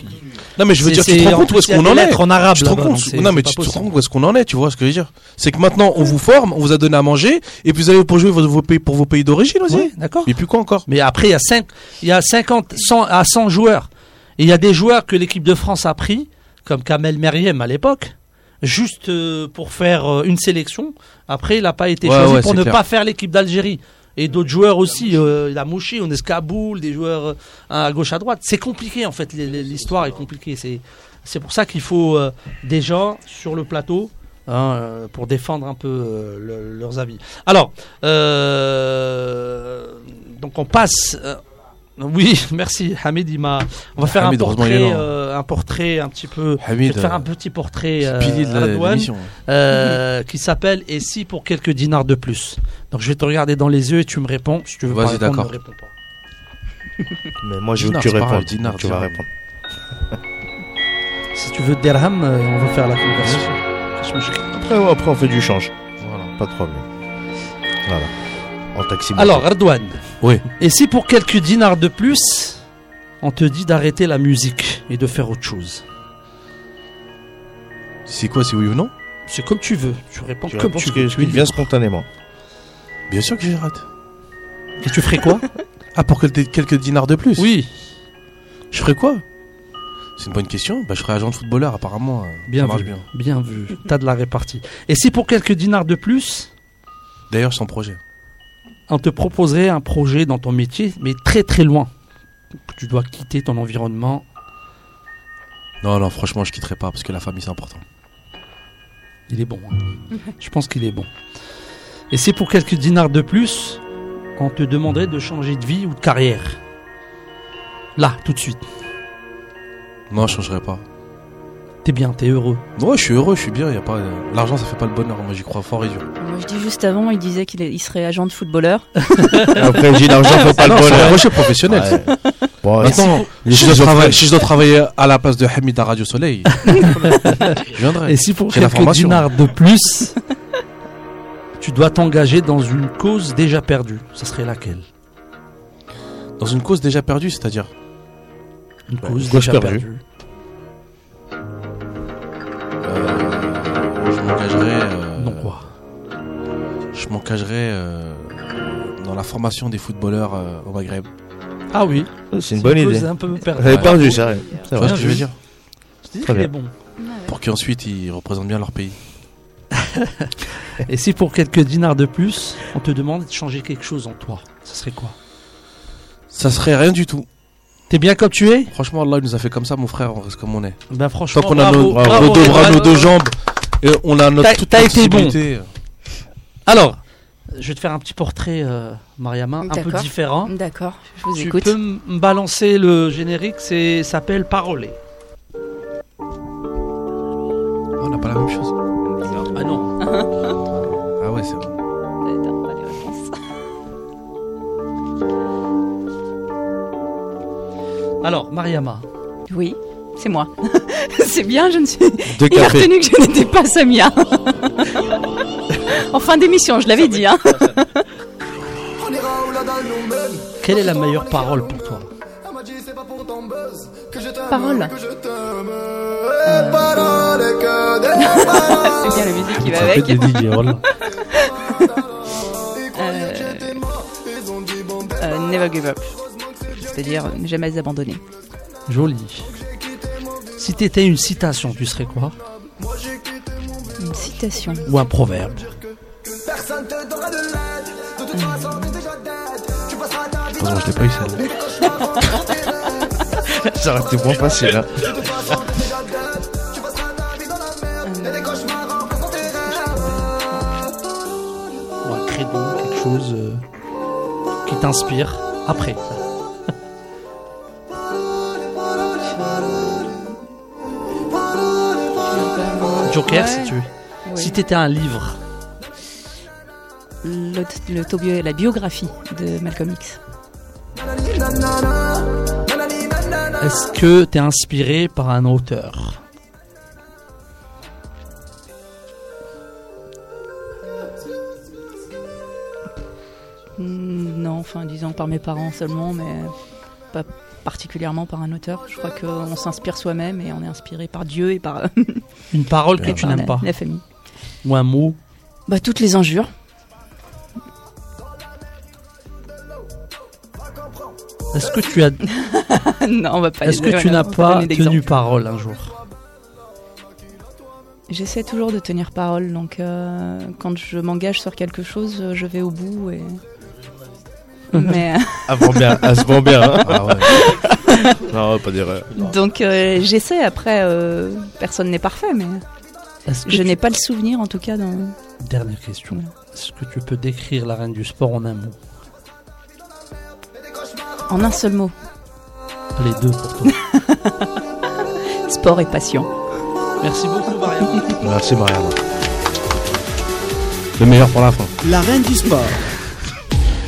Non, mais je veux dire, tu te rends en compte où est-ce qu'on en est lettres en arabe Tu te rends compte Non, mais tu te rends compte où est-ce qu'on en est, tu vois ce que je veux dire C'est que maintenant, on vous forme, on vous a donné à manger, et puis vous allez pour jouer vos, vos pays, pour vos pays d'origine aussi. Ouais, d'accord. Et puis quoi encore? Mais après, il y a, 5, il y a 50 100 à 100 joueurs. Et il y a des joueurs que l'équipe de France a pris, comme Kamel Meriem à l'époque, juste euh, pour faire euh, une sélection. Après, il n'a pas été Ouais, choisi ouais, pour ne clair. pas faire l'équipe d'Algérie. Et d'autres joueurs aussi, euh, il a Mouchi, on est Kaboul, des joueurs euh, à gauche, à droite. C'est compliqué en fait, l'histoire est compliquée. C'est, c'est pour ça qu'il faut euh, des gens sur le plateau hein, pour défendre un peu le- leurs avis. Alors, donc on passe. Euh, oui, merci Hamid. Il m'a. On va faire Hamid, un portrait, là. euh, un portrait un petit peu. Hamid, je vais te faire euh, un petit portrait euh, de la- Radouane, l'émission. euh, qui s'appelle Et si pour quelques dinars de plus? Donc je vais te regarder dans les yeux et tu me réponds. Si tu veux pas Vas-y, d'accord. ne réponds pas. Mais moi, je veux que tu dinar, tu vas répondre. Si tu veux dirham, euh, on va faire la conversion. Après, après, on fait du change. Voilà. Pas de problème. Voilà. En taxi. Alors, Ardouane. Oui. Et si pour quelques dinars de plus, on te dit d'arrêter la musique et de faire autre chose? C'est quoi, c'est oui ou non? C'est comme tu veux. Tu réponds tu comme réponds tu veux. ce Tu spontanément. Bien sûr que j'arrête. Et tu ferais quoi? Ah, pour quelques, quelques dinars de plus? Oui. Je ferais quoi? C'est une bonne question. Bah, je serais agent de footballeur, apparemment. euh, Bien ça marche vu. bien. Bien vu. T'as de la répartie. Et si pour quelques dinars de plus, D'ailleurs, sans projet. On te proposerait un projet dans ton métier, mais très très loin. Tu dois quitter ton environnement. Non, non, franchement, je quitterai pas parce que la famille, c'est important. Il est bon. hein. Je pense qu'il est bon. Et si pour quelques dinars de plus, on te demanderait de changer de vie ou de carrière. Là, tout de suite. Non, je changerai pas. T'es bien, t'es heureux. Ouais, je suis heureux, je suis bien. Y a pas... L'argent, ça fait pas le bonheur. Moi, j'y crois fort et dur. Moi, je dis juste avant, il disait qu'il est- il serait agent de footballeur. Après, j'ai l'argent, fait pas le Non, c'est un bonheur. projet professionnel. Ouais. Bon, Maintenant, les si je, dois travailler, fraîches. si je dois travailler à la place de Hamid à Radio Soleil, je viendrai. Et si pour quelques dinars de plus, tu dois t'engager dans une cause déjà perdue, ce serait laquelle? Dans une cause déjà perdue, c'est-à-dire? Une Bah, cause déjà perdue. perdue. M'engagerai euh, dans la formation des footballeurs euh, au Maghreb. Ah oui. C'est une bonne idée. un peu. J'avais perdu ça. Tu C'est vois vrai. ce que je veux dire Je dis Très qu'il est bien. bon. Pour qu'ensuite ils représentent bien leur pays. Et si pour quelques dinars de plus, on te demande de changer quelque chose en toi, ce serait quoi? Ça serait rien du tout. T'es bien comme tu es? Franchement, Allah il nous a fait comme ça, mon frère, on reste comme on est. Ben franchement, Tant qu'on a nos, bravo, nos deux bras, bravo. nos deux jambes, et on a notre t'as été bon. Alors, euh, je vais te faire un petit portrait, euh, Mariama, un peu différent. D'accord, je vous tu écoute. Tu peux me balancer le générique, c'est s'appelle Parolé. Oh, on n'a pas la même chose. Ah non. ah ouais, c'est bon. Alors, Mariama. Oui, c'est moi. c'est bien, je ne suis. Il a retenu que je n'étais pas Samia en fin d'émission, je l'avais dit. Hein. Quelle est la meilleure parole pour toi Parole. c'est bien la musique qui va Ça avec. Euh, euh, never give up. C'est-à-dire ne jamais abandonner. Joli. Si t'étais une citation, tu serais quoi? Une citation. Ou un proverbe Heureusement, je l'ai pas eu. Ça aurait été moins facile. Hein. Credo, quelque chose euh, qui t'inspire après Joker, Ouais. si tu veux. Oui. Si t'étais un livre, la biographie de Malcolm X. est-ce que t'es inspiré par un auteur? Hmm, Non, enfin, disons par mes parents seulement, mais pas particulièrement par un auteur. Je crois qu'on s'inspire soi-même et on est inspiré par Dieu et par, Une parole que tu n'aimes pas la famille. Ou un mot? Bah, toutes les injures. Est-ce que tu as, non, on va pas. est-ce que tu n'as pas tenu parole un jour J'essaie toujours de tenir parole, donc euh, quand je m'engage sur quelque chose, euh, je vais au bout. Et... Mais, Elle vend bien, elle se vend bien. Hein. Ah ouais. Non, pas d'erreur. donc euh, j'essaie. Après, euh, personne n'est parfait, mais je tu- n'ai pas le souvenir, en tout cas, dans. Dernière question. Est-ce que tu peux décrire la reine du sport en un mot? En un seul mot. Les deux pour toi. Sport et passion. Merci beaucoup, Mariam. Merci Marianne. Le meilleur pour la fin. La reine du sport.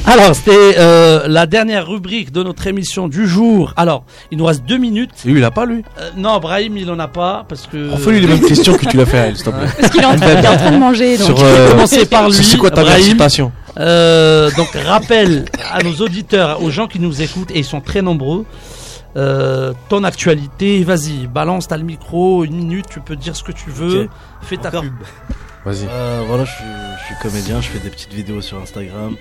Alors, c'était euh, la dernière rubrique de notre émission du jour. Alors, il nous reste deux minutes. Et lui, il a pas, lui. Euh, non, Brahim, il en a pas parce que. Refais-lui les mêmes questions que tu l'as fait à elle, s'il te plaît. Parce qu'il est, en train- il est en train de manger, donc. Sur, On va euh, commencer par lui. C'est quoi ta Brahim. participation Euh, donc, rappel à nos auditeurs, aux gens qui nous écoutent, et ils sont très nombreux. euh, ton actualité, vas-y, balance, t'as le micro, une minute, tu peux dire ce que tu veux, fais ta Encore pub. Vas-y. Euh, voilà, je suis, je suis comédien, je fais des petites vidéos sur Instagram.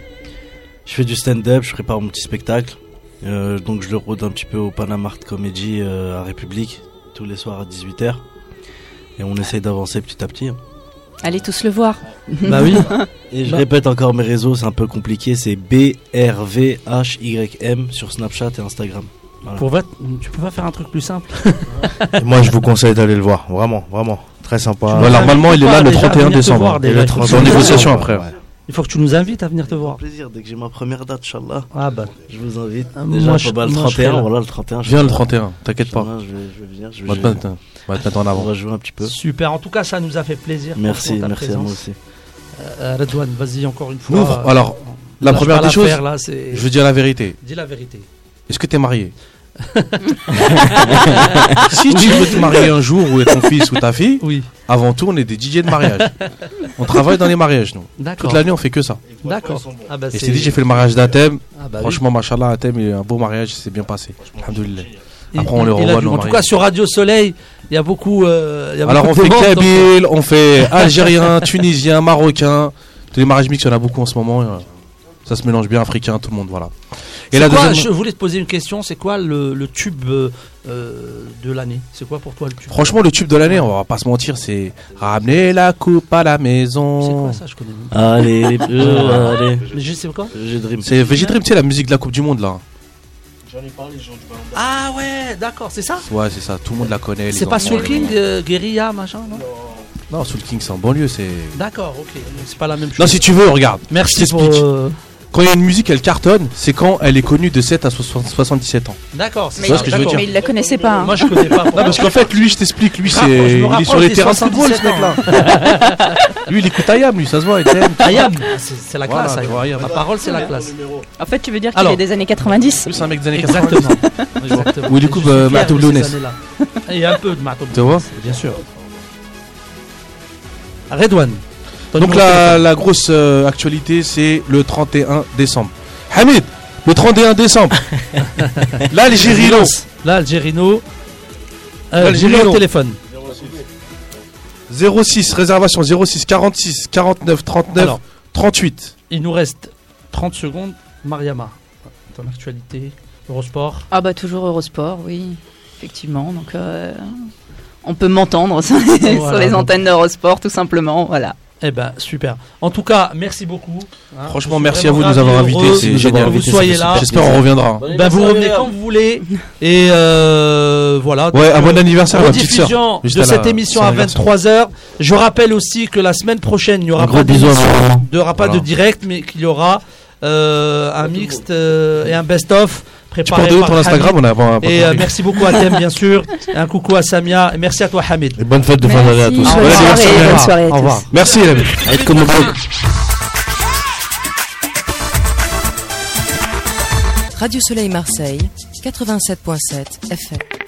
Je fais du stand-up, je prépare mon petit spectacle. Euh, donc je le rôde un petit peu au Panama Art Comedy euh, à République, tous les soirs à 18h. Et on essaye d'avancer petit à petit. hein. Allez tous le voir. Bah oui. Et je Bah. répète encore mes réseaux, c'est un peu compliqué, c'est BRVHYM sur Snapchat et Instagram. Voilà. Pour va- tu peux pas faire un truc plus simple Et moi, je vous conseille d'aller le voir. Vraiment, vraiment. Très sympa. Normalement, il est là le déjà à 31 venir te décembre. voir Et déjà. le Il faut que 30 tu en négociation après. Ouais. Il faut que tu nous invites à venir te voir. plaisir, dès que j'ai ma première date, Inch'Allah, Ah bah. je vous invite. Ah, Déjà, moi, pas je- mal, le moi, je serai 31, là. voilà, le 31. je Viens le là. 31, t'inquiète pas. Je vais, je vais venir, je On vais va te jouer. mettre, on va te mettre en On avant. va jouer un petit peu. Super, en tout cas ça nous a fait plaisir. Merci, merci à moi aussi. Euh, Redouane, vas-y encore une fois. Euh, alors, la première pas des choses, je veux dire la vérité. Dis la vérité. Est-ce que t'es marié? Si tu veux te marier un jour ou être ton fils ou ta fille, Oui. avant tout, on est des DJ de mariage. On travaille dans les mariages, nous. D'accord. Toute l'année, on fait que ça. D'accord. Ah bah Et c'est- dit, j'ai fait le mariage d'Athème. Ah bah oui. Franchement, machallah, Athème, il est un beau mariage, il s'est bien passé. Alhamdoulilah. Après, on a revoit, En tout cas, sur Radio Soleil, il y a beaucoup. euh, y a Alors, on beaucoup fait de demandes, donc, euh, Kabyle, on fait Algérien, Tunisien, Marocain. Tous les mariages mixtes, il y en a beaucoup en ce moment. Ça se mélange bien, africain, tout le monde, voilà. Et c'est la quoi, deuxième. Je voulais te poser une question. C'est quoi le, le tube euh, de l'année? C'est quoi pour toi le tube? Franchement, le tube de l'année, on va pas se mentir, c'est ramener la coupe à la c'est maison. quoi ça? Je connais même pas. Allez, les bleus, allez. Mais je sais quoi? J'ai Dream. C'est Végétrim, tu sais, la musique de la Coupe du Monde, là. Ah ouais, d'accord, c'est ça? Ouais, c'est ça, tout le monde la connaît. C'est pas Soul King, euh, Guerilla, machin, non? Non, Soul King, c'est en banlieue, c'est. D'accord, ok. C'est pas la même chose. Non, si tu veux, regarde. Merci pour. euh, quand il y a une musique, elle cartonne, c'est quand elle est connue de 7 à 60 77 ans. D'accord, c'est ce que je veux dire mais il la connaissait pas. hein. Moi, je connais pas. Non, parce qu'en fait, lui, je t'explique, lui, c'est, il est sur les terrains de football, ce 77 mec-là. lui, il écoute Ayam, lui, ça se voit, il t'aime. Ayam, c'est c'est la Voilà, classe. Ayam. La parole, c'est la classe. En fait, tu veux dire qu'il est des années 90 Lui, c'est un mec des années 80. Exactement. Exactement. Oui, du Et coup, je suis bah, fier Matoub Lounès. années-là. Et un peu de Matoub Tu vois bien sûr. Redouane. Donc la, grosse euh, actualité, c'est le 31 décembre. Hamid, le 31 décembre. L'Algérie lance Là, Algérino. Euh, L'Algérino. numéro de téléphone. 06, réservation 06 46 49 39 Alors. 38. Il nous reste 30 secondes. Mariama, ton actualité, Eurosport. Ah bah toujours Eurosport, oui, effectivement. Donc euh, on peut m'entendre sur Voilà, sur les donc- antennes d'Eurosport, tout simplement. Voilà. Eh ben, super. En tout cas, merci beaucoup. hein. Franchement, merci à vous de nous avoir invités, c'est que génial. Vous soyez là. J'espère on reviendra. Ben, vous revenez quand vous voulez. Et euh, voilà. Ouais, Donc, un bon anniversaire à ma petite sœur. de la- cette émission à anniversaire. 23h. Je rappelle aussi que la semaine prochaine, il n'y aura Un pas aura pas Voilà. de direct, mais qu'il y aura euh, un mixte euh, et un best-of Tu peux préparé en donner par ton Instagram, Hamid. on a Et euh, merci beaucoup à Thème, bien sûr. Un coucou à Samia. Et merci à toi, Hamid. Et bonne fête de fin d'année à tous. Merci. Au Bonne revoir. soirée, Au bonne revoir. soirée à Au revoir. tous. Merci, blog. Radio Soleil Marseille, 87.7 FM.